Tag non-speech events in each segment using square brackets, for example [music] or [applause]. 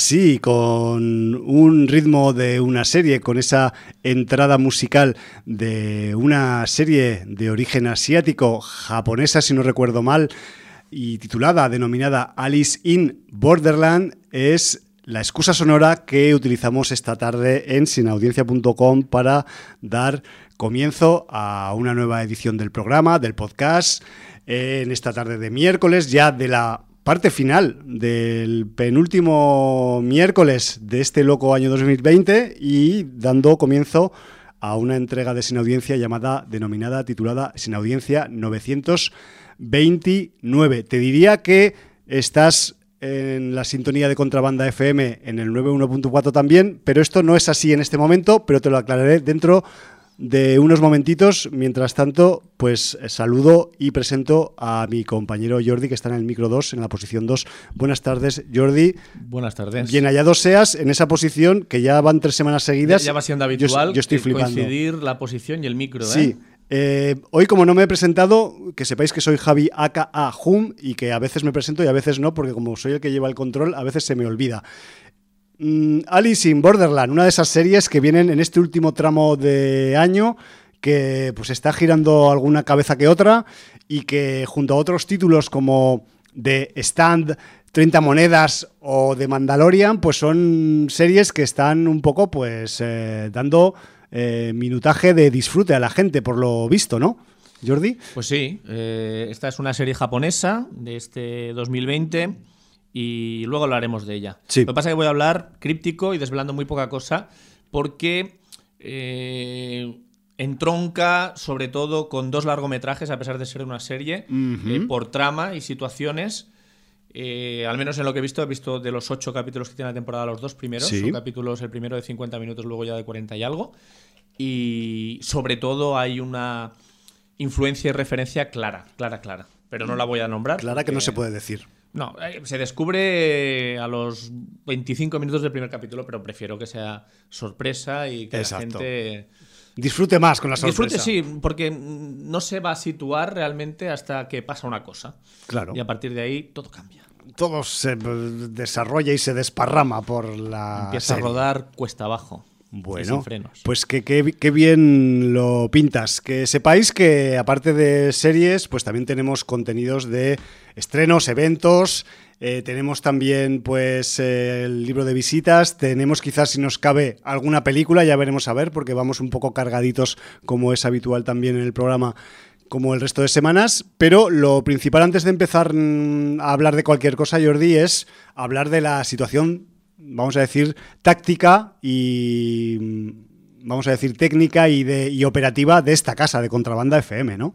así, con un ritmo de una serie, con esa entrada musical de una serie de origen asiático, japonesa si no recuerdo mal, y titulada, denominada Alice in Borderland, es la excusa sonora que utilizamos esta tarde en sinaudiencia.com para dar comienzo a una nueva edición del programa, del podcast, en esta tarde de miércoles, ya de la parte final del penúltimo miércoles de este loco año 2020 y dando comienzo a una entrega de Sin Audiencia llamada, denominada, titulada Sin Audiencia 929. Te diría que estás en la sintonía de contrabanda FM en el 91.4 también, pero esto no es así en este momento, pero te lo aclararé dentro de unos momentitos. Mientras tanto, pues saludo y presento a mi compañero Jordi, que está en el micro 2, en la posición 2. Buenas tardes, Jordi. Buenas tardes. Bien hallado seas en esa posición que ya van tres semanas seguidas. Ya, va siendo habitual yo, estoy flipando. coincidir la posición y el micro. ¿eh? Sí. Eh, hoy, como no me he presentado, que sepáis que soy Javi aka Hum y que a veces me presento y a veces no, porque como soy el que lleva el control, a veces se me olvida. Mm, Alice in Borderland, una de esas series que vienen en este último tramo de año que pues está girando alguna cabeza que otra y que junto a otros títulos como The Stand, 30 monedas o The Mandalorian, pues son series que están un poco pues eh, dando eh, minutaje de disfrute a la gente por lo visto, ¿no? Jordi. Pues sí, eh, esta es una serie japonesa de este 2020 y luego hablaremos de ella. Lo que pasa es que voy a hablar críptico y desvelando muy poca cosa porque eh, entronca sobre todo con dos largometrajes, a pesar de ser una serie, eh, por trama y situaciones. Eh, al menos en lo que he visto, he visto de los ocho capítulos que tiene la temporada los dos primeros. Son capítulos, el primero de 50 minutos, luego ya de 40 y algo. Y sobre todo hay una influencia y referencia clara, clara, clara. Pero no la voy a nombrar. Clara que no se puede decir. No, eh, se descubre a los 25 minutos del primer capítulo, pero prefiero que sea sorpresa y que la gente disfrute más con la sorpresa. Disfrute sí, porque no se va a situar realmente hasta que pasa una cosa. Claro. Y a partir de ahí todo cambia. Todo se desarrolla y se desparrama por la. Empieza a rodar cuesta abajo. Bueno, pues que, que, bien lo pintas. Que sepáis que aparte de series, pues también tenemos contenidos de estrenos, eventos, eh, tenemos también pues el libro de visitas, tenemos quizás si nos cabe alguna película, ya veremos a ver, porque vamos un poco cargaditos como es habitual también en el programa como el resto de semanas, pero lo principal antes de empezar mm, a hablar de cualquier cosa, Jordi, es hablar de la situación vamos a decir, táctica y, vamos a decir, técnica y, de, y operativa de esta casa de Contrabanda FM, ¿no?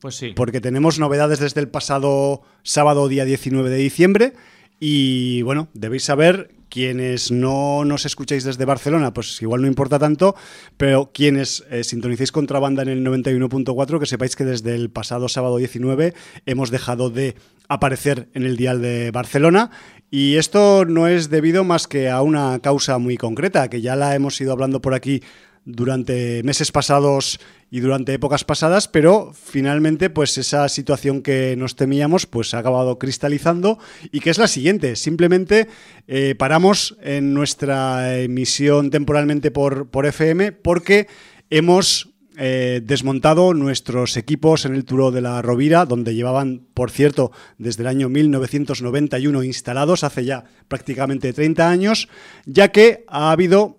Pues sí. Porque tenemos novedades desde el pasado sábado, día 19 de diciembre, y bueno, debéis saber quienes no nos escucháis desde Barcelona, pues igual no importa tanto, pero quienes eh, sintonicéis contrabanda en el 91.4, que sepáis que desde el pasado sábado 19 hemos dejado de aparecer en el dial de Barcelona y esto no es debido más que a una causa muy concreta, que ya la hemos ido hablando por aquí durante meses pasados y durante épocas pasadas, pero finalmente pues esa situación que nos temíamos pues ha acabado cristalizando y que es la siguiente, simplemente eh, paramos en nuestra emisión temporalmente por, por FM porque hemos eh, desmontado nuestros equipos en el Turo de la Rovira, donde llevaban, por cierto, desde el año 1991 instalados, hace ya prácticamente 30 años, ya que ha habido,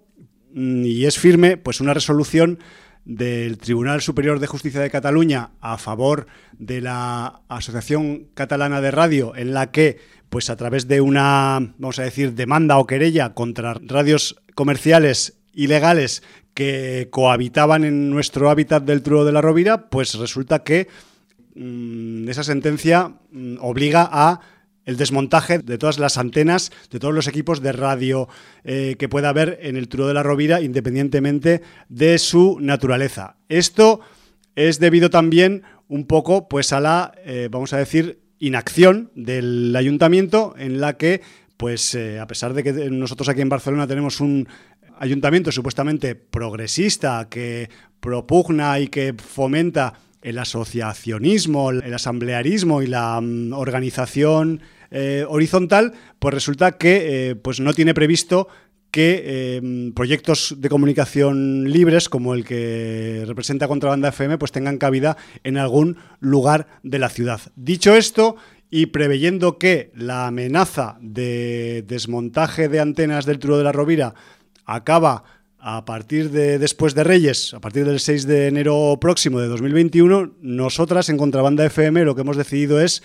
mm, y es firme, pues una resolución del Tribunal Superior de Justicia de Cataluña a favor de la Asociación Catalana de Radio, en la que, pues a través de una, vamos a decir, demanda o querella contra radios comerciales ilegales que cohabitaban en nuestro hábitat del Truro de la Rovira, pues resulta que mm, esa sentencia mm, obliga a el desmontaje de todas las antenas, de todos los equipos de radio eh, que pueda haber en el Truro de la Rovira, independientemente de su naturaleza. Esto es debido también un poco pues a la, eh, vamos a decir, inacción del ayuntamiento en la que pues eh, a pesar de que nosotros aquí en Barcelona tenemos un ayuntamiento supuestamente progresista que propugna y que fomenta el asociacionismo, el asamblearismo y la mm, organización eh, horizontal, pues resulta que eh, pues no tiene previsto que em, proyectos de comunicación libres, como el que representa Contrabanda FM, pues tengan cabida en algún lugar de la ciudad. Dicho esto, y preveyendo que la amenaza de desmontaje de antenas del Turo de la Rovira acaba a partir de después de Reyes, a partir del 6 de enero próximo de 2021, nosotras en Contrabanda FM lo que hemos decidido es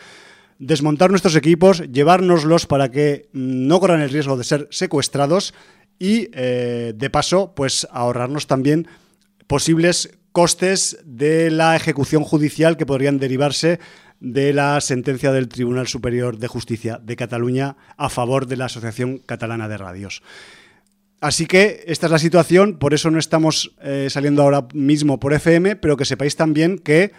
desmontar nuestros equipos, llevárnoslos para que no corran el riesgo de ser secuestrados y eh, de paso pues ahorrarnos también posibles costes de la ejecución judicial que podrían derivarse de la sentencia del Tribunal Superior de Justicia de Cataluña a favor de la Asociación Catalana de Radios. Así que esta es la situación, por eso no estamos eh, saliendo ahora mismo por FM, pero que sepáis también que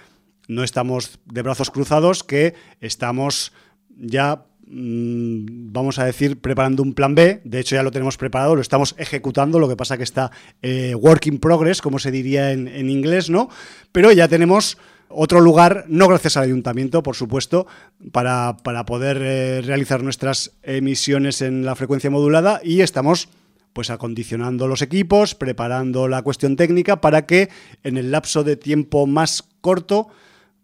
no estamos de brazos cruzados, que estamos ya Mm, vamos a decir, preparando un plan B. De hecho, ya lo tenemos preparado, lo estamos ejecutando. Lo que pasa que está eh, work in progress, como se diría en, inglés, ¿no? Pero ya tenemos otro lugar, no gracias al ayuntamiento, por supuesto, para, poder eh, realizar nuestras emisiones en la frecuencia modulada y estamos pues acondicionando los equipos, preparando la cuestión técnica para que en el lapso de tiempo más corto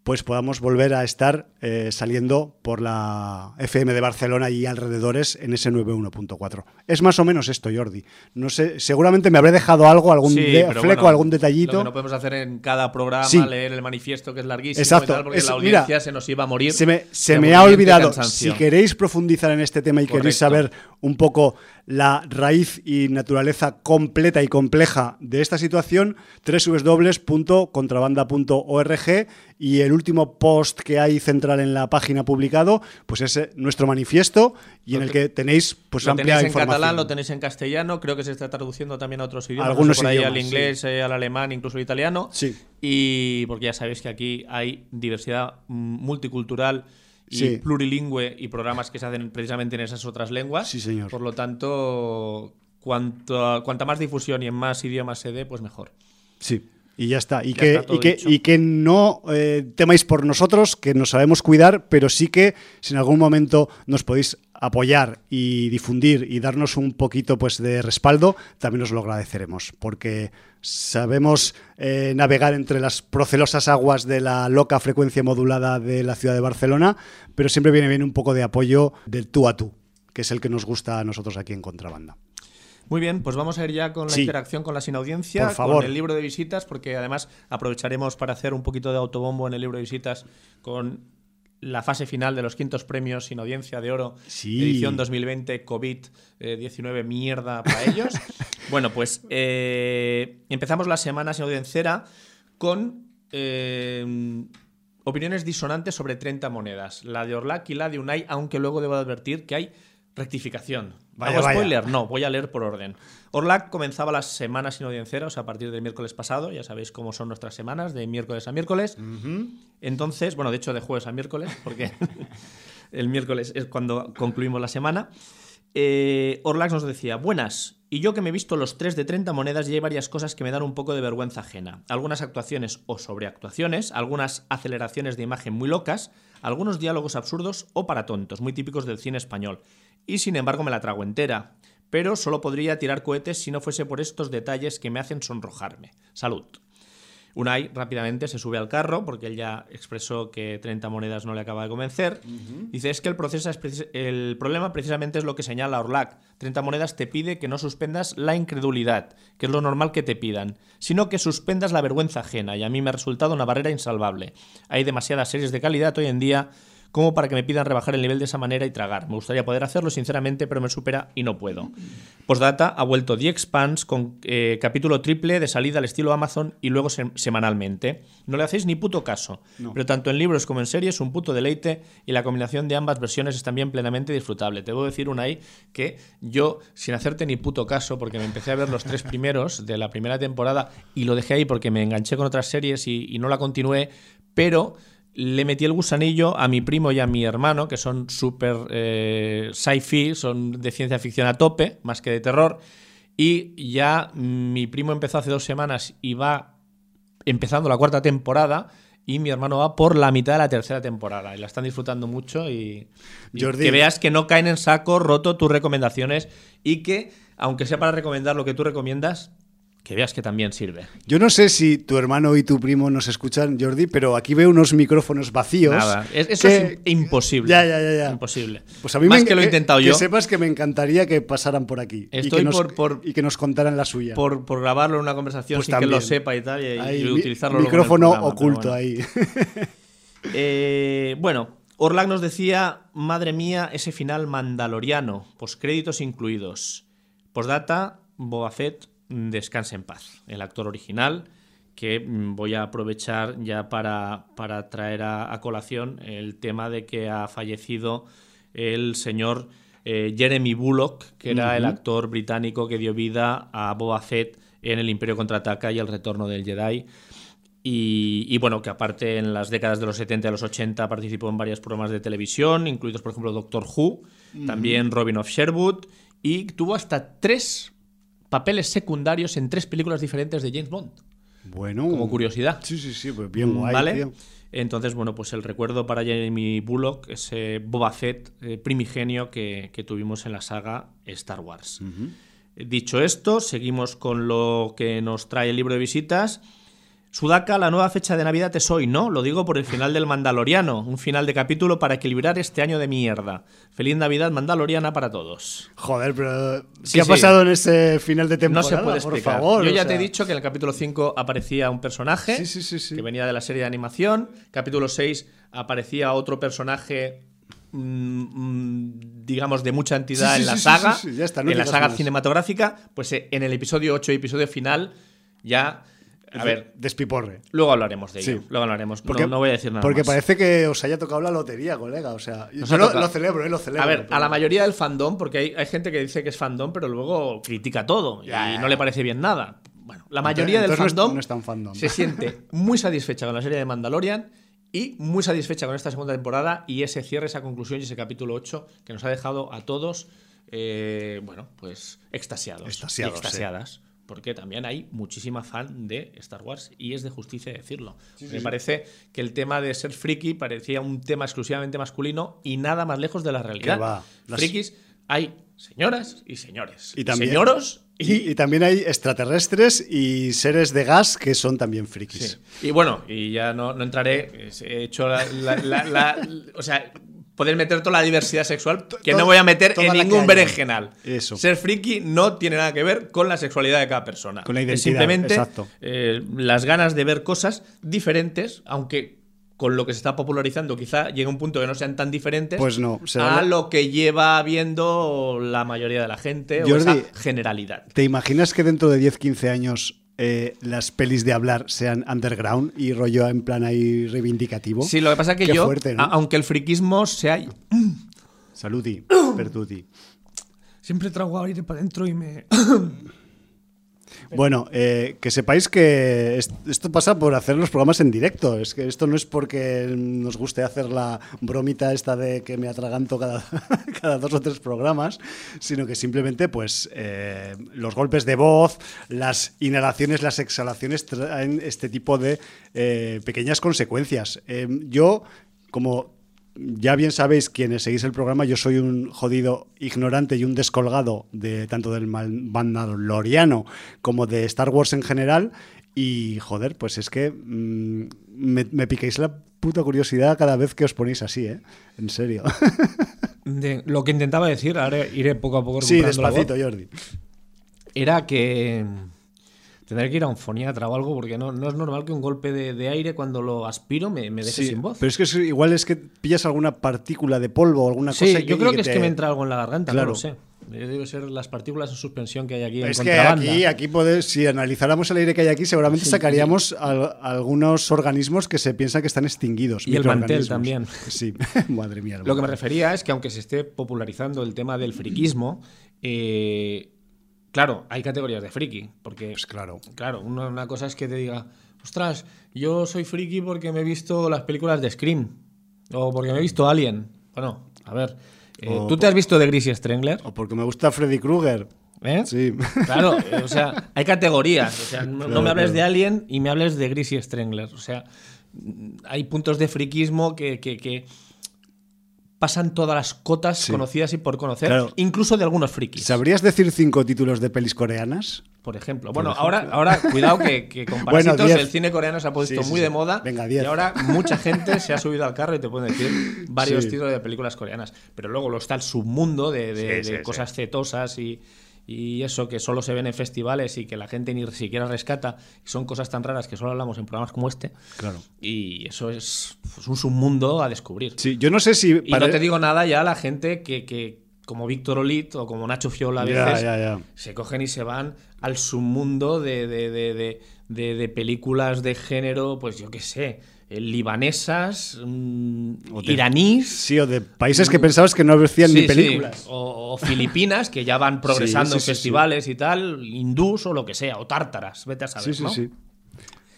pues podamos volver a estar eh, saliendo por la FM de Barcelona y alrededores en ese 91.4. Es más o menos esto, Jordi. No sé, seguramente me habré dejado algo, algún fleco, algún detallito. Lo que no podemos hacer en cada programa, leer el manifiesto que es larguísimo Exacto. porque la audiencia se nos iba a morir. Se me, se me ha olvidado. Si queréis profundizar en este tema y queréis saber un poco la raíz y naturaleza completa y compleja de esta situación, www.contrabanda.org y el último post que hay central en la página publicado, pues es eh, nuestro manifiesto y en el que tenéis pues lo amplia tenéis en catalán, lo tenéis en castellano, creo que se está traduciendo también a otros idiomas, Algunos por ahí al inglés, eh, al alemán, incluso al italiano. Sí. Y porque ya sabéis que aquí hay diversidad multicultural y plurilingüe y programas que se hacen precisamente en esas otras lenguas. Sí, señor. Por lo tanto, cuanto, cuanta más difusión y en más idiomas se dé, pues mejor. Sí. Y ya está. Y, que, y, que, y, que, no eh, temáis por nosotros, que nos sabemos cuidar, pero sí que si en algún momento nos podéis apoyar y difundir y darnos un poquito pues, de respaldo, también os lo agradeceremos, porque sabemos eh, navegar entre las procelosas aguas de la loca frecuencia modulada de la ciudad de Barcelona, pero siempre viene bien un poco de apoyo del tú a tú, que es el que nos gusta a nosotros aquí en Contrabanda. Muy bien, pues vamos a ir ya con la interacción con la sinaudiencia, con el libro de visitas, porque además aprovecharemos para hacer un poquito de autobombo en el libro de visitas con la fase final de los quintos premios sin audiencia de oro, edición 2020, COVID-19, mierda para ellos. [laughs] bueno, pues eh, empezamos la semana sin audiencia con eh, opiniones disonantes sobre 30 monedas, la de Orlac y la de Unai, aunque luego debo advertir que hay rectificación. ¿Hago spoiler? No, voy a leer por orden. Orlac comenzaba las semanas sin audiencias a partir del miércoles pasado. Ya sabéis cómo son nuestras semanas, de miércoles a miércoles. Entonces, bueno, de hecho de jueves a miércoles, porque [laughs] el miércoles es cuando concluimos la semana. Eh, Orlac nos decía, buenas, y yo que me he visto los 3 de 30 monedas y hay varias cosas que me dan un poco de vergüenza ajena. Algunas actuaciones o sobreactuaciones, algunas aceleraciones de imagen muy locas, algunos diálogos absurdos o para tontos, muy típicos del cine español. Y sin embargo me la trago entera. Pero solo podría tirar cohetes si no fuese por estos detalles que me hacen sonrojarme. Salud. Unai rápidamente se sube al carro porque él ya expresó que 30 monedas no le acaba de convencer. Dice, es que el, proceso es el problema precisamente es lo que señala Orlac. 30 monedas te pide que no suspendas la incredulidad, que es lo normal que te pidan, sino que suspendas la vergüenza ajena y a mí me ha resultado una barrera insalvable. Hay demasiadas series de calidad hoy en día como para que me pidan rebajar el nivel de esa manera y tragar. Me gustaría poder hacerlo, sinceramente, pero me supera y no puedo. Postdata ha vuelto The Expanse con eh, capítulo triple de salida al estilo Amazon y luego semanalmente. No le hacéis ni puto caso, pero tanto en libros como en series un puto deleite y la combinación de ambas versiones es también plenamente disfrutable. Te a decir una ahí que yo, sin hacerte ni puto caso, porque me empecé a ver los tres [laughs] primeros de la primera temporada y lo dejé ahí porque me enganché con otras series y, y no la continué, pero le metí el gusanillo a mi primo y a mi hermano, que son súper eh, sci-fi, son de ciencia ficción a tope, más que de terror. Y ya mi primo empezó hace dos semanas y va empezando la cuarta temporada. y mi hermano va por la mitad de la tercera temporada y la están disfrutando mucho y, que veas que no caen en saco roto tus recomendaciones y que, aunque sea para recomendar lo que tú recomiendas, que veas que también sirve. Yo no sé si tu hermano y tu primo nos escuchan, Jordi, pero aquí veo unos micrófonos vacíos. Nada, eso es imposible. Ya, ya, ya, ya. Imposible. Pues a mí Más que lo he intentado yo. Que sepas que me encantaría que pasaran por aquí. Estoy y que por, por, y que nos contaran la suya. Por, por grabarlo en una conversación pues sin que lo sepa y tal, y, utilizarlo Micrófono oculto ahí. [laughs] Eh, bueno, Orlag nos decía, madre mía, ese final mandaloriano, créditos incluidos. Postdata, Boba Fett Descanse en paz, el actor original, que mm, voy a aprovechar ya para, para traer a, colación el tema de que ha fallecido el señor eh, Jeremy Bullock, que era el actor británico que dio vida a Boba Fett en El Imperio Contraataca y El Retorno del Jedi. Y, bueno, que aparte en las décadas de los 70 y los 80 participó en varios programas de televisión, incluidos por ejemplo Doctor Who, también Robin of Sherwood, y tuvo hasta tres papeles secundarios en tres películas diferentes de James Bond. Bueno. Como curiosidad. Sí, sí, sí, pues bien guay. ¿Vale? Entonces, bueno, pues el recuerdo para Jeremy Bullock, ese Boba Fett eh, primigenio que, tuvimos en la saga Star Wars. Dicho esto, seguimos con lo que nos trae el libro de visitas. Sudaka, la nueva fecha de Navidad es hoy, ¿no? Lo digo por el final del Mandaloriano, un final de capítulo para equilibrar este año de mierda. Feliz Navidad Mandaloriana para todos. Joder, pero ¿qué ha pasado en ese final de temporada? No se puede explicar. Por favor, Yo ya te he dicho que en el capítulo 5 aparecía un personaje que venía de la serie de animación. Capítulo 6 aparecía otro personaje mm, mm, digamos, de mucha entidad en la saga, en la saga cinematográfica, pues eh, en el episodio 8, episodio final, ya a ver, despiporre. Luego hablaremos de ello. Luego hablaremos. Porque, no, voy a decir nada. Porque parece que os haya tocado la lotería, colega. O sea, yo lo, celebro, ¿eh? lo celebro. A ver, a la mayoría del fandom, porque hay, hay, gente que dice que es fandom, pero luego critica todo y no le parece bien nada. Bueno, la mayoría del fandom, se siente [laughs] muy satisfecha con la serie de Mandalorian y muy satisfecha con esta segunda temporada y ese cierre, esa conclusión y ese capítulo 8 que nos ha dejado a todos, eh, bueno, pues extasiados. extasiadas porque también hay muchísima fan de Star Wars y es de justicia decirlo. Me parece que el tema de ser friki parecía un tema exclusivamente masculino y nada más lejos de la realidad. Frikis hay señoras y señores. Y también, Señoros y, también hay extraterrestres y seres de gas que son también frikis. Y bueno, y ya no, no entraré, he hecho la, la, o sea, poder meter toda la diversidad sexual que no voy a meter en ningún berenjenal. Eso. Ser friki no tiene nada que ver con la sexualidad de cada persona. Con la identidad. simplemente eh, las ganas de ver cosas diferentes, aunque con lo que se está popularizando quizá llegue un punto que no sean tan diferentes pues no, a lo que lleva viendo la mayoría de la gente o esa generalidad. ¿Te imaginas que dentro de 10-15 años eh, las pelis de hablar sean underground y rollo en plan ahí reivindicativo. Sí, lo que pasa es que yo, aunque el friquismo sea... Saludi, [coughs] perduti. Siempre trago aire para adentro y me... [coughs] [laughs] Bueno, eh, que sepáis que esto pasa por hacer los programas en directo. Es que esto no es porque nos guste hacer la bromita esta de que me atraganto cada, [laughs] cada dos o tres programas, sino que simplemente, pues, eh, los golpes de voz, las inhalaciones, las exhalaciones traen este tipo de eh, pequeñas consecuencias. yo, como ya bien sabéis quienes seguís el programa, yo soy un jodido ignorante y un descolgado de tanto del Loriano como de Star Wars en general. Y joder, pues es que mm, me, me, piquéis la puta curiosidad cada vez que os ponéis así, ¿eh? En serio. [laughs] lo que intentaba decir, ahora iré poco a poco Sí, despacito, Jordi. Era que Tendré que ir a un foniatra o algo porque no, no es normal que un golpe de, aire cuando lo aspiro me, me deje sin voz. Pero es que igual es que pillas alguna partícula de polvo o alguna cosa. Sí, yo creo que, es que me entra algo en la garganta, claro. no lo sé. Debe ser las partículas en suspensión que hay aquí. Es que aquí, aquí si analizáramos el aire que hay aquí, seguramente sacaríamos algunos organismos que se piensa que están extinguidos. Y el mantel también. Sí, [laughs] madre mía. Lo que me refería es que aunque se esté popularizando el tema del friquismo, eh, Claro, hay categorías de friki, porque... Pues claro. Claro, una, cosa es que te diga, ostras, yo soy friki porque me he visto las películas de Scream, o porque me he visto Alien. Bueno, a ver, eh, ¿tú te has visto de Gris Strangler? O porque me gusta Freddy Krueger. ¿Eh? Sí. [laughs] Claro, o sea, hay categorías. O sea, no, me hables de Alien y me hables de Gris Strangler. O sea, hay puntos de friquismo que, que, pasan todas las cotas conocidas y por conocer, incluso de algunos frikis. ¿Sabrías decir cinco títulos de pelis coreanas? Por ejemplo. Bueno, ahora, ahora cuidado que, que [laughs] con Parásitos el cine coreano se ha puesto muy de moda. Venga, y ahora mucha [laughs] gente se ha subido al carro y te pueden decir varios títulos de películas coreanas. Pero luego lo está el submundo de, cosas cetosas y, y eso que solo se ven en festivales y que la gente ni siquiera rescata, son cosas tan raras que solo hablamos en programas como este. Claro. Y eso es pues, un submundo a descubrir. Sí, yo no sé si. Y no te digo nada ya a la gente que, que como Víctor Olit o como Nacho Fiola a veces se cogen y se van al submundo de, de, de, de películas de género, pues yo qué sé eh, libanesas, mm, iraníes. Sí, o de países que pensabas que no hacían ni películas. O, filipinas, que ya van [laughs] progresando en festivales y tal, hindús o lo que sea, o tártaras, vete a saber. Sí, sí, sí.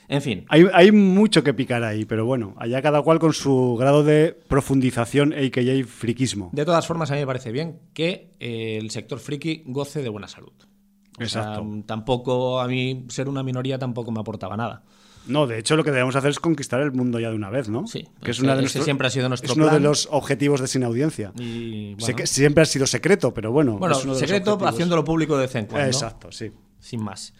En fin. Hay, mucho que picar ahí, pero bueno, allá cada cual con su grado de profundización, a.k.a. friquismo. De todas formas, a mí me parece bien que eh, el sector friki goce de buena salud. Exacto. tampoco, a mí ser una minoría tampoco me aportaba nada. No, de hecho lo que debemos hacer es conquistar el mundo ya de una vez, ¿no? Sí. Que es una de siempre ha sido nuestro es uno de los objetivos de Sin Audiencia. siempre ha sido secreto, pero bueno. Bueno, secreto haciéndolo público de vez en cuando. Exacto, sí. Sin más.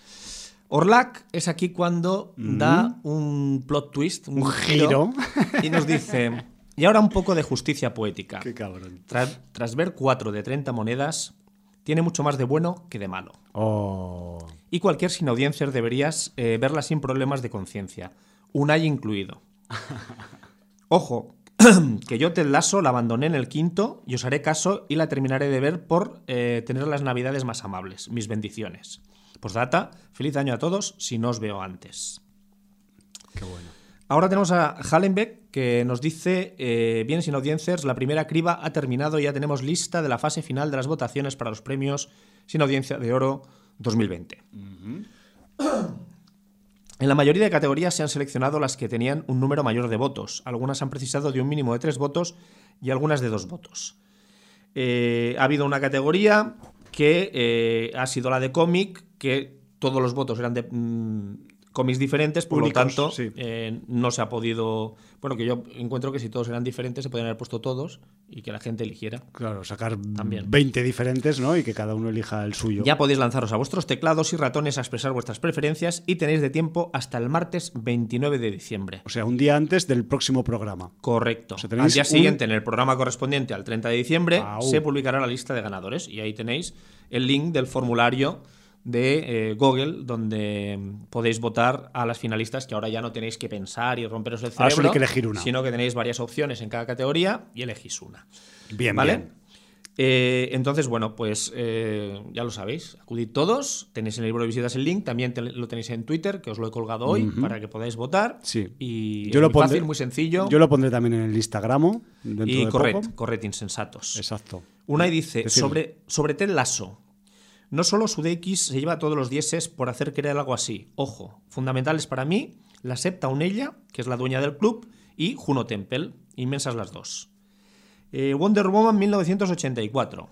Orlac es aquí cuando da un plot twist, un, giro, [laughs] y nos dice... Y ahora un poco de justicia poética. Qué cabrón. Tras, ver cuatro de 30 monedas, tiene mucho más de bueno que de malo. Oh. Y cualquier sin audiencias deberías eh, verla sin problemas de conciencia. Un hay incluido. [laughs] Ojo, [clears throat] que yo te Lasso la abandoné en el quinto y os haré caso y la terminaré de ver por eh, tener las navidades más amables. Mis bendiciones. data, feliz año a todos si no os veo antes. Qué bueno. Ahora tenemos a Hallenbeck que nos dice, eh, bien sin audiencias, la primera criba ha terminado y ya tenemos lista de la fase final de las votaciones para los premios sin audiencia de oro 2020. En la mayoría de categorías se han seleccionado las que tenían un número mayor de votos. Algunas han precisado de un mínimo de tres votos y algunas de dos votos. Eh, ha habido una categoría que eh, ha sido la de cómic, que todos los votos eran de, mm, cómics diferentes, por lo tanto, eh, no se ha podido. Bueno, que yo encuentro que si todos eran diferentes, se podrían haber puesto todos y que la gente eligiera. Claro, sacar También. 20 diferentes, ¿no? Y que cada uno elija el suyo. Ya podéis lanzaros a vuestros teclados y ratones a expresar vuestras preferencias y tenéis de tiempo hasta el martes 29 de diciembre. O sea, un día antes del próximo programa. Correcto. al día siguiente, en el programa correspondiente al 30 de diciembre, se publicará la lista de ganadores y ahí tenéis el link del formulario de eh, Google, donde podéis votar a las finalistas que ahora ya no tenéis que pensar y romperos el cerebro, que elegir una. sino que tenéis varias opciones en cada categoría y elegís una. Bien, ¿vale? Eh, entonces, bueno, pues eh, ya lo sabéis, acudid todos, tenéis en el libro de visitas el link, también lo tenéis en Twitter, que os lo he colgado hoy, para que podáis votar. Sí. Y yo lo muy fácil, muy sencillo. Yo lo pondré también en el Instagram. Y corred, corred, insensatos. Exacto. Una y dice, sobre, sobre Ted Lasso, no solo Sudeikis se lleva todos los dieces por hacer creer algo así. Ojo, fundamentales para mí, la Septa Unella, que es la dueña del club, y Juno Temple, inmensas las dos. Eh, Wonder Woman 1984.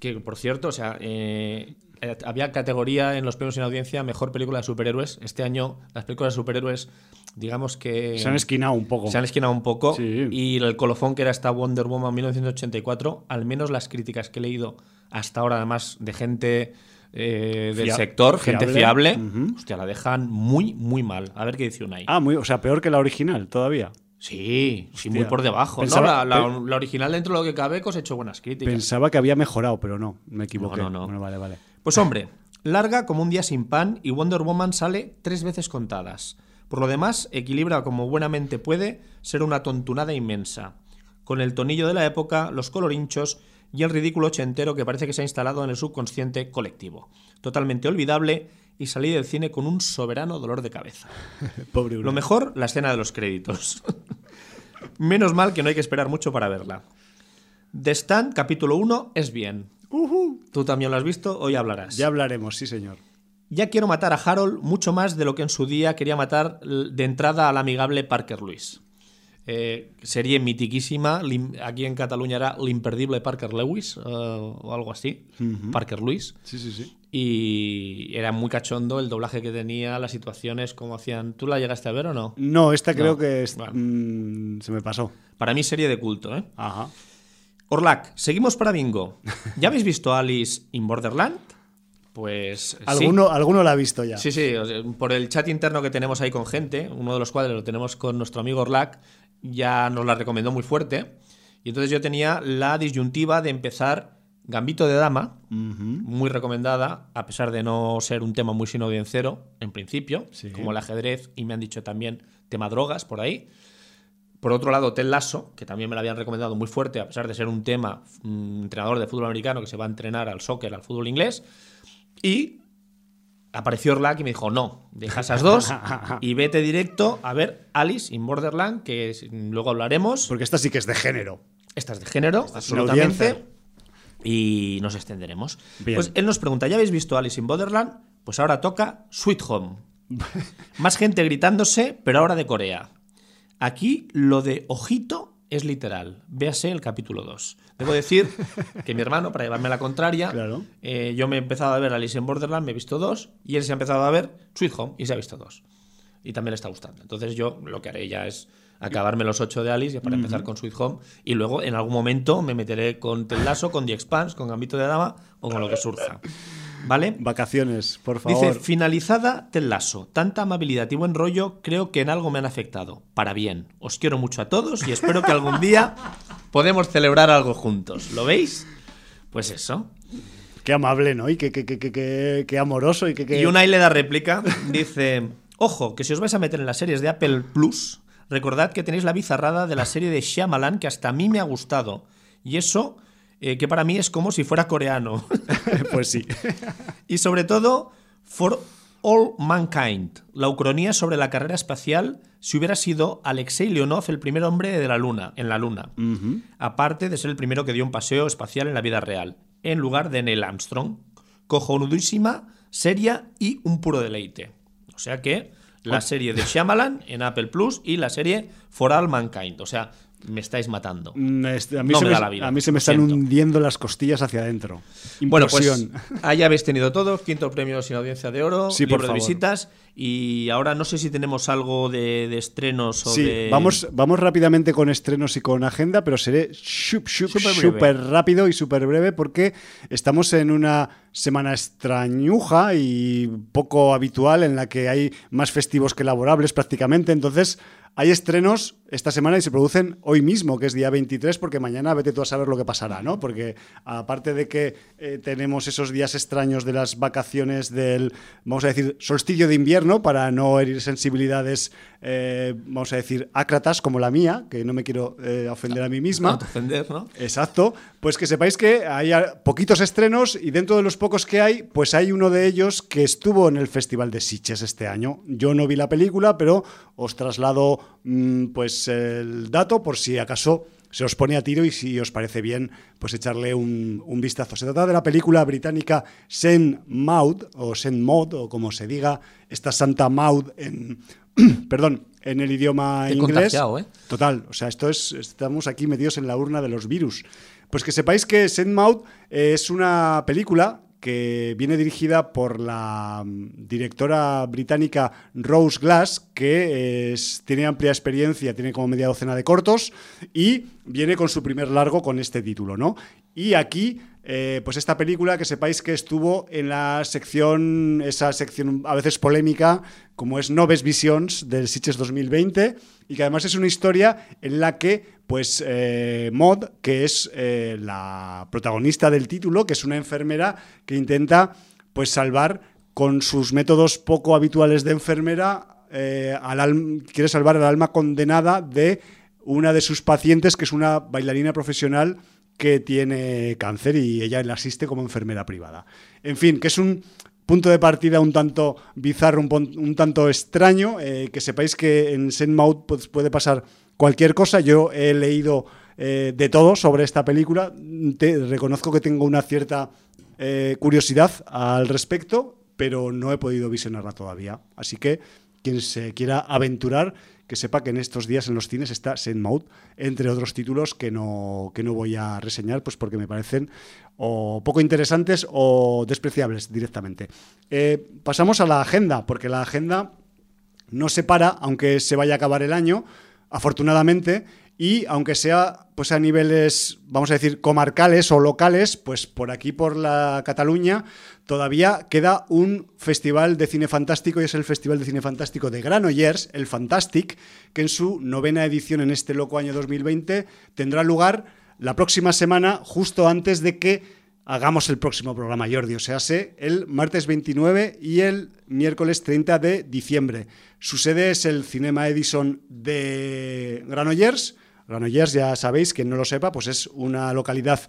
Que por cierto, o sea, eh, había categoría en los premios en audiencia mejor película de superhéroes. Este año las películas de superhéroes, digamos que. Se han esquinado un poco. Se han esquinado un poco. Y el colofón que era esta Wonder Woman 1984, al menos las críticas que he leído hasta ahora, además de gente eh, del sector, gente fiable, hostia, la dejan muy, muy mal. A ver qué dice una ahí. Ah, muy, o sea, peor que la original todavía. Sí, sí, muy por debajo. la, original, dentro de lo que cabe, hecho buenas críticas. Pensaba que había mejorado, pero no, me equivoqué. No, no, no. vale, vale. Pues hombre, larga como un día sin pan y Wonder Woman sale tres veces contadas. Por lo demás, equilibra como buenamente puede ser una tontunada inmensa. Con el tonillo de la época, los colorinchos y el ridículo ochentero que parece que se ha instalado en el subconsciente colectivo. Totalmente olvidable y salí del cine con un soberano dolor de cabeza. [laughs] Pobre Lo mejor, la escena de los créditos. [laughs] Menos mal que no hay que esperar mucho para verla. The Stand, capítulo 1, es bien. Tú también lo has visto, hoy hablarás. Ya hablaremos, sí señor. Ya quiero matar a Harold mucho más de lo que en su día quería matar de entrada al amigable Parker Lewis. Eh, serie mitiquísima, aquí en Cataluña era L'imperdible Parker Lewis eh, o algo así, Parker Lewis. Sí, sí, sí. Y era muy cachondo el doblaje que tenía, las situaciones, como hacían. ¿Tú la llegaste a ver o no? No, esta creo que mm, se me pasó. Para mí serie de culto, ¿eh? Ajá. Orlac, seguimos para bingo. ¿Ya habéis visto Alice in Borderland? Pues. ¿Alguno, alguno lo ha visto ya. Sí, sí. por el chat interno que tenemos ahí con gente, uno de los cuales lo tenemos con nuestro amigo Orlac, ya nos la recomendó muy fuerte. Y entonces yo tenía la disyuntiva de empezar Gambito de Dama, muy recomendada, a pesar de no ser un tema muy sin audiencero, en principio, como el ajedrez, y me han dicho también tema drogas por ahí. Por otro lado, Tel Lasso, que también me lo habían recomendado muy fuerte, a pesar de ser un tema, un entrenador de fútbol americano que se va a entrenar al soccer, al fútbol inglés. Y apareció Orlac y me dijo, no, deja esas dos [laughs] y vete directo a ver Alice in Borderland, que luego hablaremos. Porque esta sí que es de género. Esta es de género, absolutamente. Y nos extenderemos. Pues él nos pregunta, ¿ya habéis visto Alice in Borderland? Pues ahora toca Sweet Home. [laughs] Más gente gritándose, pero ahora de Corea. Aquí lo de ojito es literal. Véase el capítulo 2. Debo decir [laughs] que mi hermano, para llevarme la contraria, eh, yo me he empezado a ver Alice in Borderland, me he visto dos, y él se ha empezado a ver Sweet Home y se ha visto dos. Y también le está gustando. Entonces yo lo que haré ya es acabarme los ocho de Alice para empezar con Sweet Home y luego en algún momento me meteré con Tel con The Expanse, con Gambito de Dama o con lo que surja. ¿Vale? Vacaciones, por favor. Dice, finalizada Tel Lasso. Tanta amabilidad y buen rollo creo que en algo me han afectado. Para bien. Os quiero mucho a todos y espero que algún día podemos celebrar algo juntos. ¿Lo veis? Pues eso. Qué amable, ¿no? Y qué, qué, qué, qué amoroso. Y, qué, y una le da réplica. Dice, ojo, que si os vais a meter en las series de Apple Plus, recordad que tenéis la bizarrada de la serie de Shyamalan que hasta a mí me ha gustado. Y eso eh, que para mí es como si fuera coreano. [laughs] pues sí. y sobre todo, For All Mankind, la ucronía sobre la carrera espacial si hubiera sido Alexei Leonov el primer hombre de la Luna, en la Luna. Aparte de ser el primero que dio un paseo espacial en la vida real, en lugar de Neil Armstrong. Cojonudísima, seria y un puro deleite. O sea que la serie de Shyamalan en Apple Plus y la serie For All Mankind. O sea, me estáis matando. Este, a, mí se me, a mí se me están hundiendo las costillas hacia adentro. Bueno, pues ahí habéis tenido todo. Quinto premio sin audiencia de oro, sí, libro de visitas. Y ahora no sé si tenemos algo de, estrenos o sí, Vamos, vamos rápidamente con estrenos y con agenda, pero seré súper rápido y súper breve porque estamos en una semana extrañuja y poco habitual en la que hay más festivos que laborables prácticamente. Entonces, hay estrenos esta semana y se producen hoy mismo, que es día 23, porque mañana vete tú a saber lo que pasará, ¿no? Porque aparte de que eh, tenemos esos días extraños de las vacaciones del, vamos a decir, solsticio de invierno, para no herir sensibilidades, eh, vamos a decir, ácratas como la mía, que no me quiero eh, ofender a mí misma. ofender, ¿no? Exacto. Pues que sepáis que hay poquitos estrenos y dentro de los pocos que hay, pues hay uno de ellos que estuvo en el Festival de Sitges este año. Yo no vi la película, pero os traslado Mm, pues el dato por si acaso se os pone a tiro y si os parece bien, pues echarle un, vistazo. Se trata de la película británica Saint Maud, o Saint Maud, o como se diga, esta Santa Maud en, [clears throat] perdón, en el idioma inglés. ¿eh? Total, o sea, esto es, estamos aquí metidos en la urna de los virus. Pues que sepáis que Saint Maud es una película que viene dirigida por la mm, directora británica Rose Glass, que tiene amplia experiencia, tiene como media docena de cortos y viene con su primer largo con este título, ¿no? Y aquí eh, pues esta película que sepáis que estuvo en la sección, esa sección a veces polémica, como es Noves Visions del Sitges 2020, y que además es una historia en la que, pues, eh, Mod, que es eh, la protagonista del título, que es una enfermera que intenta, pues, salvar con sus métodos poco habituales de enfermera, al quiere salvar al alma condenada de una de sus pacientes, que es una bailarina profesional que tiene cáncer y ella le asiste como enfermera privada. En fin, que es un punto de partida un tanto bizarro, un, tanto extraño, eh, que sepáis que en Senmout pues, puede pasar cualquier cosa. Yo he leído eh, de todo sobre esta película, reconozco que tengo una cierta eh, curiosidad al respecto, pero no he podido visionarla todavía. Así que quien se quiera aventurar, que sepa que en estos días en los cines está Saint Maud, entre otros títulos que no, que no voy a reseñar, pues porque me parecen o poco interesantes o despreciables directamente. Eh, pasamos a la agenda, porque la agenda no se para, aunque se vaya a acabar el año, afortunadamente, y aunque sea pues a niveles, vamos a decir, comarcales o locales, pues por aquí, por la Cataluña, todavía queda un festival de cine fantástico y es el Festival de Cine Fantástico de Granollers, el Fantastic, que en su novena edición en este loco año 2020 tendrá lugar la próxima semana, justo antes de que hagamos el próximo programa, Jordi. O sea, sé el martes 29 y el miércoles 30 de diciembre. Su sede es el Cinema Edison de Granollers. Granollers, ya sabéis, quien no lo sepa, pues es una localidad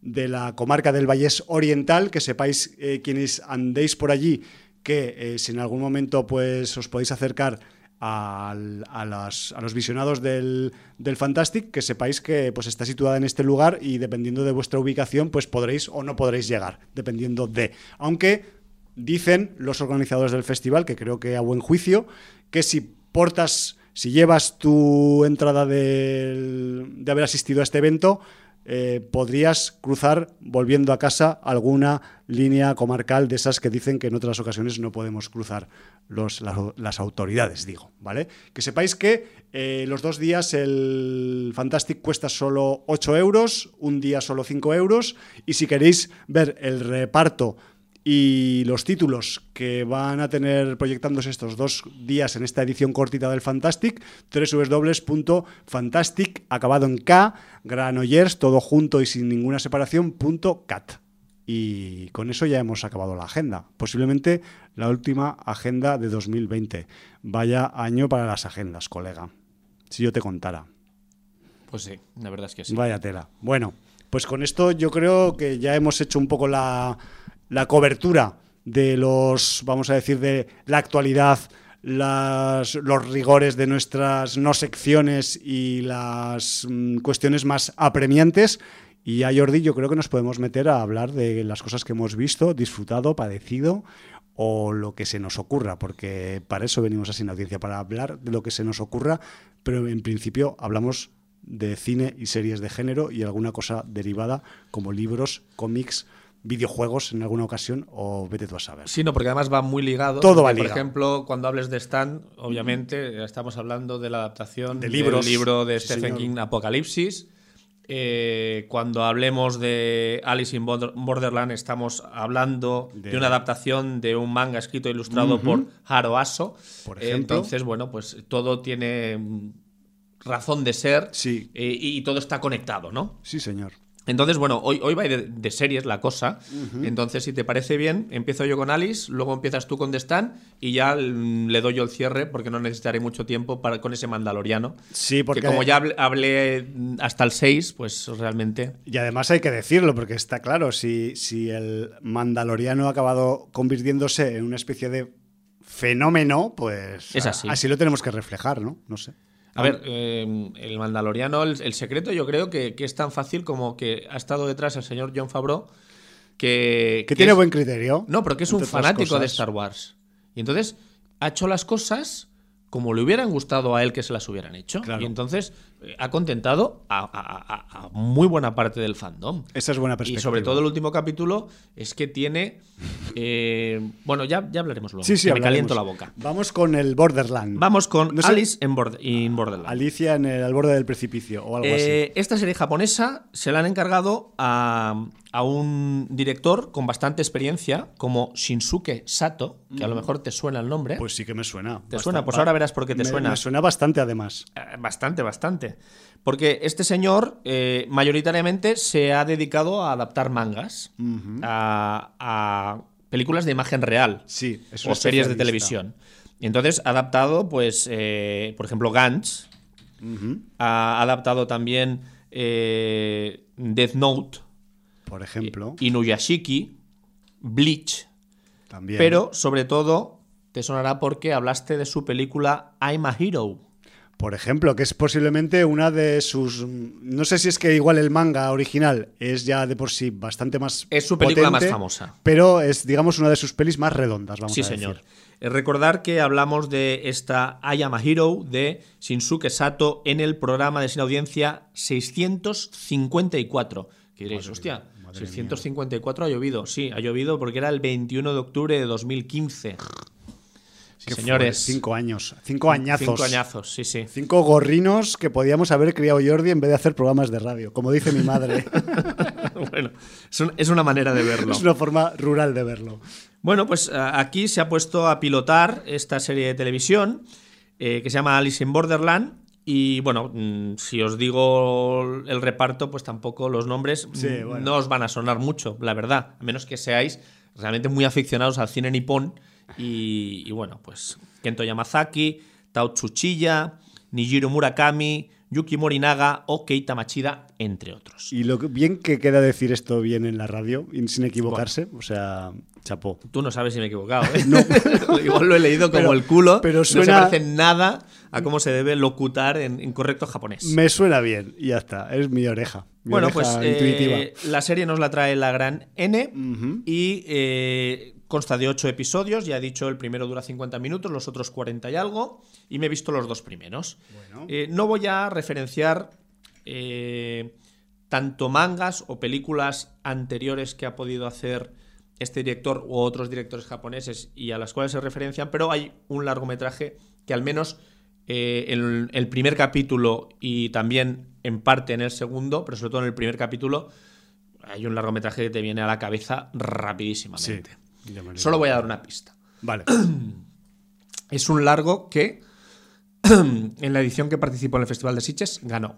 de la comarca del Vallés Oriental, que sepáis eh, quienes andéis por allí, que eh, si en algún momento pues os podéis acercar a, los visionados del, del, Fantastic, que sepáis que pues, está situada en este lugar y dependiendo de vuestra ubicación, pues podréis o no podréis llegar, dependiendo de. Aunque dicen los organizadores del festival, que creo que a buen juicio, que si portas, si llevas tu entrada de haber asistido a este evento, eh, podrías cruzar volviendo a casa alguna línea comarcal de esas que dicen que en otras ocasiones no podemos cruzar los, las, autoridades, digo, ¿vale? Que sepáis que eh, los dos días el Fantastic cuesta solo 8 euros, un día solo 5 euros, y si queréis ver el reparto y los títulos que van a tener proyectándose estos dos días en esta edición cortita del Fantastic, www.fantastic, acabado en K, Granollers, todo junto y sin ninguna separación, punto cat. Y con eso ya hemos acabado la agenda. Posiblemente la última agenda de 2020. Vaya año para las agendas, colega. Si yo te contara. Pues sí, la verdad es que sí. Vaya tela. Bueno, pues con esto yo creo que ya hemos hecho un poco la, la cobertura de los, vamos a decir, de la actualidad, las, los rigores de nuestras no secciones y las mm, cuestiones más apremiantes. Y a Jordi yo creo que nos podemos meter a hablar de las cosas que hemos visto, disfrutado, padecido o lo que se nos ocurra, porque para eso venimos a Sin Audiencia, para hablar de lo que se nos ocurra, pero en principio hablamos de cine y series de género y alguna cosa derivada como libros, cómics, videojuegos en alguna ocasión o vete tú a saber. Sí, no, porque además va muy ligado. Todo va ligado. Por ejemplo, cuando hables de Stan, obviamente estamos hablando de la adaptación del libro de Stephen King, Apocalipsis. Eh, cuando hablemos de Alice in Borderland, estamos hablando de, una adaptación de un manga escrito e ilustrado por Haro Aso. Por ejemplo. Entonces, bueno, pues todo tiene razón de ser sí. Eh, y todo está conectado, ¿no? Sí, señor. Entonces, bueno, hoy, hoy va de, series la cosa. Entonces, si te parece bien, empiezo yo con Alice, luego empiezas tú con The Stan y ya le doy yo el cierre porque no necesitaré mucho tiempo para, con ese Mandaloriano. Sí, porque. Que como ya hablé, hasta el 6, pues realmente. Y además hay que decirlo, porque está claro, si, si el Mandaloriano ha acabado convirtiéndose en una especie de fenómeno, pues. Es así. Así lo tenemos que reflejar, ¿no? No sé. A ver, eh, el Mandaloriano, el, secreto yo creo que, es tan fácil como que ha estado detrás el señor John Favreau, que... Que, tiene buen criterio. No, pero que es un fanático de Star Wars. Y entonces ha hecho las cosas como le hubieran gustado a él que se las hubieran hecho. Y entonces ha contentado a, muy buena parte del fandom. Esa es buena perspectiva. Y sobre todo el último capítulo es que tiene... Eh, bueno, ya, ya hablaremos luego. Sí, sí, me caliento la boca. Vamos con el Borderland. Vamos con Alice en, Borderland. Alicia en el, al borde del precipicio o algo así. Eh, esta serie japonesa se la han encargado a, a un director con bastante experiencia como Shinsuke Sato, que a lo mejor te suena el nombre. Pues sí que me suena. ¿Te suena? Pues ahora verás por qué te suena. Me suena bastante además. Eh, bastante, Porque este señor eh, mayoritariamente se ha dedicado a adaptar mangas a, películas de imagen real sí, o series de televisión. Y entonces ha adaptado, pues, eh, por ejemplo, Gantz. Ha adaptado también Death Note por ejemplo. Inuyashiki, Bleach. También. Pero, sobre todo, te sonará porque hablaste de su película I'm a Hero. Por ejemplo, que es posiblemente una de sus. No sé si es que igual el manga original es ya de por sí bastante más. Es su película más famosa. Pero es, digamos, una de sus pelis más redondas, vamos sí, a decir. Sí, señor. Recordar que hablamos de esta I Am a Hero de Shinsuke Sato en el programa de sin audiencia 654. Que diréis, hostia, 654 ha llovido. Sí, ha llovido porque era el 21 de octubre de 2015. Sí, señores. cinco años. Cinco añazos. Cinco añazos, sí, sí. Cinco gorrinos que podíamos haber criado Jordi en vez de hacer programas de radio, como dice mi madre. [laughs] bueno, es, una manera de verlo. Es una forma rural de verlo. Bueno, pues aquí se ha puesto a pilotar esta serie de televisión eh, que se llama Alice in Borderland. Y bueno, mm, si os digo el reparto, pues tampoco los nombres mm, no os van a sonar mucho, la verdad. A menos que seáis realmente muy aficionados al cine nipón y, bueno, pues Kento Yamazaki, Tao Tsuchiya, Nijiro Murakami, Yuki Morinaga o Keita Machida, entre otros. Y lo bien que queda decir esto bien en la radio, sin equivocarse, o sea, chapó. Tú no sabes si me he equivocado, ¿eh? [laughs] No. [laughs] Igual lo he leído como el culo, pero suena... no se parece nada a cómo se debe locutar en, correcto japonés. Me suena bien, y ya está, es mi oreja. bueno, pues eh, la serie nos la trae la gran N y eh, Consta de ocho episodios, ya he dicho, el primero dura 50 minutos, los otros 40 y algo, y me he visto los dos primeros. Eh, no voy a referenciar eh, tanto mangas o películas anteriores que ha podido hacer este director u otros directores japoneses y a las cuales se referencian, pero hay un largometraje que al menos eh, en el primer capítulo y también en parte en el segundo, pero sobre todo en el primer capítulo, hay un largometraje que te viene a la cabeza rapidísimamente. Solo voy a dar una pista. Vale. [clears throat] Es un largo que [clears throat] en la edición que participó en el Festival de Sitges ganó.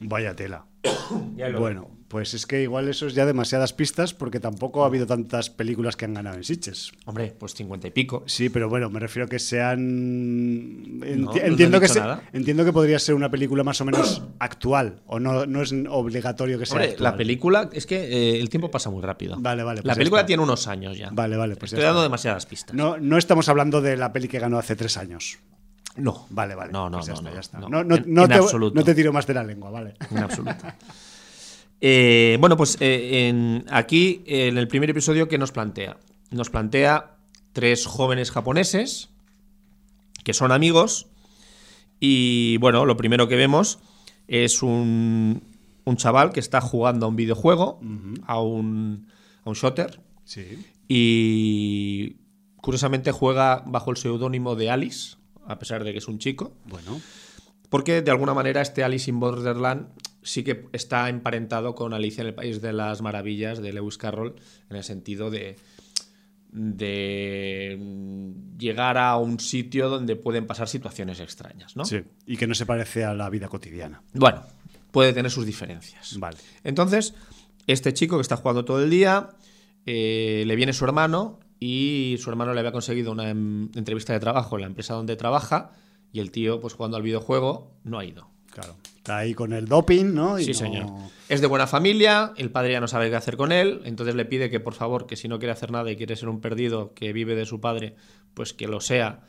Vaya tela. [coughs] bueno, pues es que igual eso es ya demasiadas pistas porque tampoco ha habido tantas películas que han ganado en Sitges. Hombre, pues cincuenta y pico. Sí, pero bueno, me refiero a que sean... entiendo, que entiendo que podría ser una película más o menos [coughs] actual o no, no es obligatorio que sea La película, es que eh, el tiempo pasa muy rápido. Vale, vale. Pues la película tiene unos años ya. Vale, vale. Pues Estoy dando demasiadas pistas. No, no estamos hablando de la peli que ganó hace tres años. No. Vale, vale. No, no, pues no, ya está. No, no, te, no, te, tiro más de la lengua, vale. En absoluto. [laughs] Eh, bueno, pues eh, aquí, en el primer episodio, ¿qué nos plantea? Nos plantea tres jóvenes japoneses que son amigos y, bueno, lo primero que vemos es un, un chaval que está jugando a un videojuego, a, un, a un shooter. Sí. Y curiosamente juega bajo el seudónimo de Alice, a pesar de que es un chico. Bueno. Porque de alguna manera este Alice in Borderland sí que está emparentado con Alicia en el País de las Maravillas de Lewis Carroll en el sentido de, de llegar a un sitio donde pueden pasar situaciones extrañas, ¿no? Sí, y que no se parece a la vida cotidiana. Bueno, puede tener sus diferencias. Vale. Entonces, este chico que está jugando todo el día, eh, le viene su hermano y su hermano le había conseguido una em, entrevista de trabajo en la empresa donde trabaja y el tío, pues jugando al videojuego, no ha ido. Claro. Está ahí con el doping, ¿no? sí, señor. Es de buena familia, el padre ya no sabe qué hacer con él, entonces le pide que por favor, que si no quiere hacer nada y quiere ser un perdido que vive de su padre, pues que lo sea,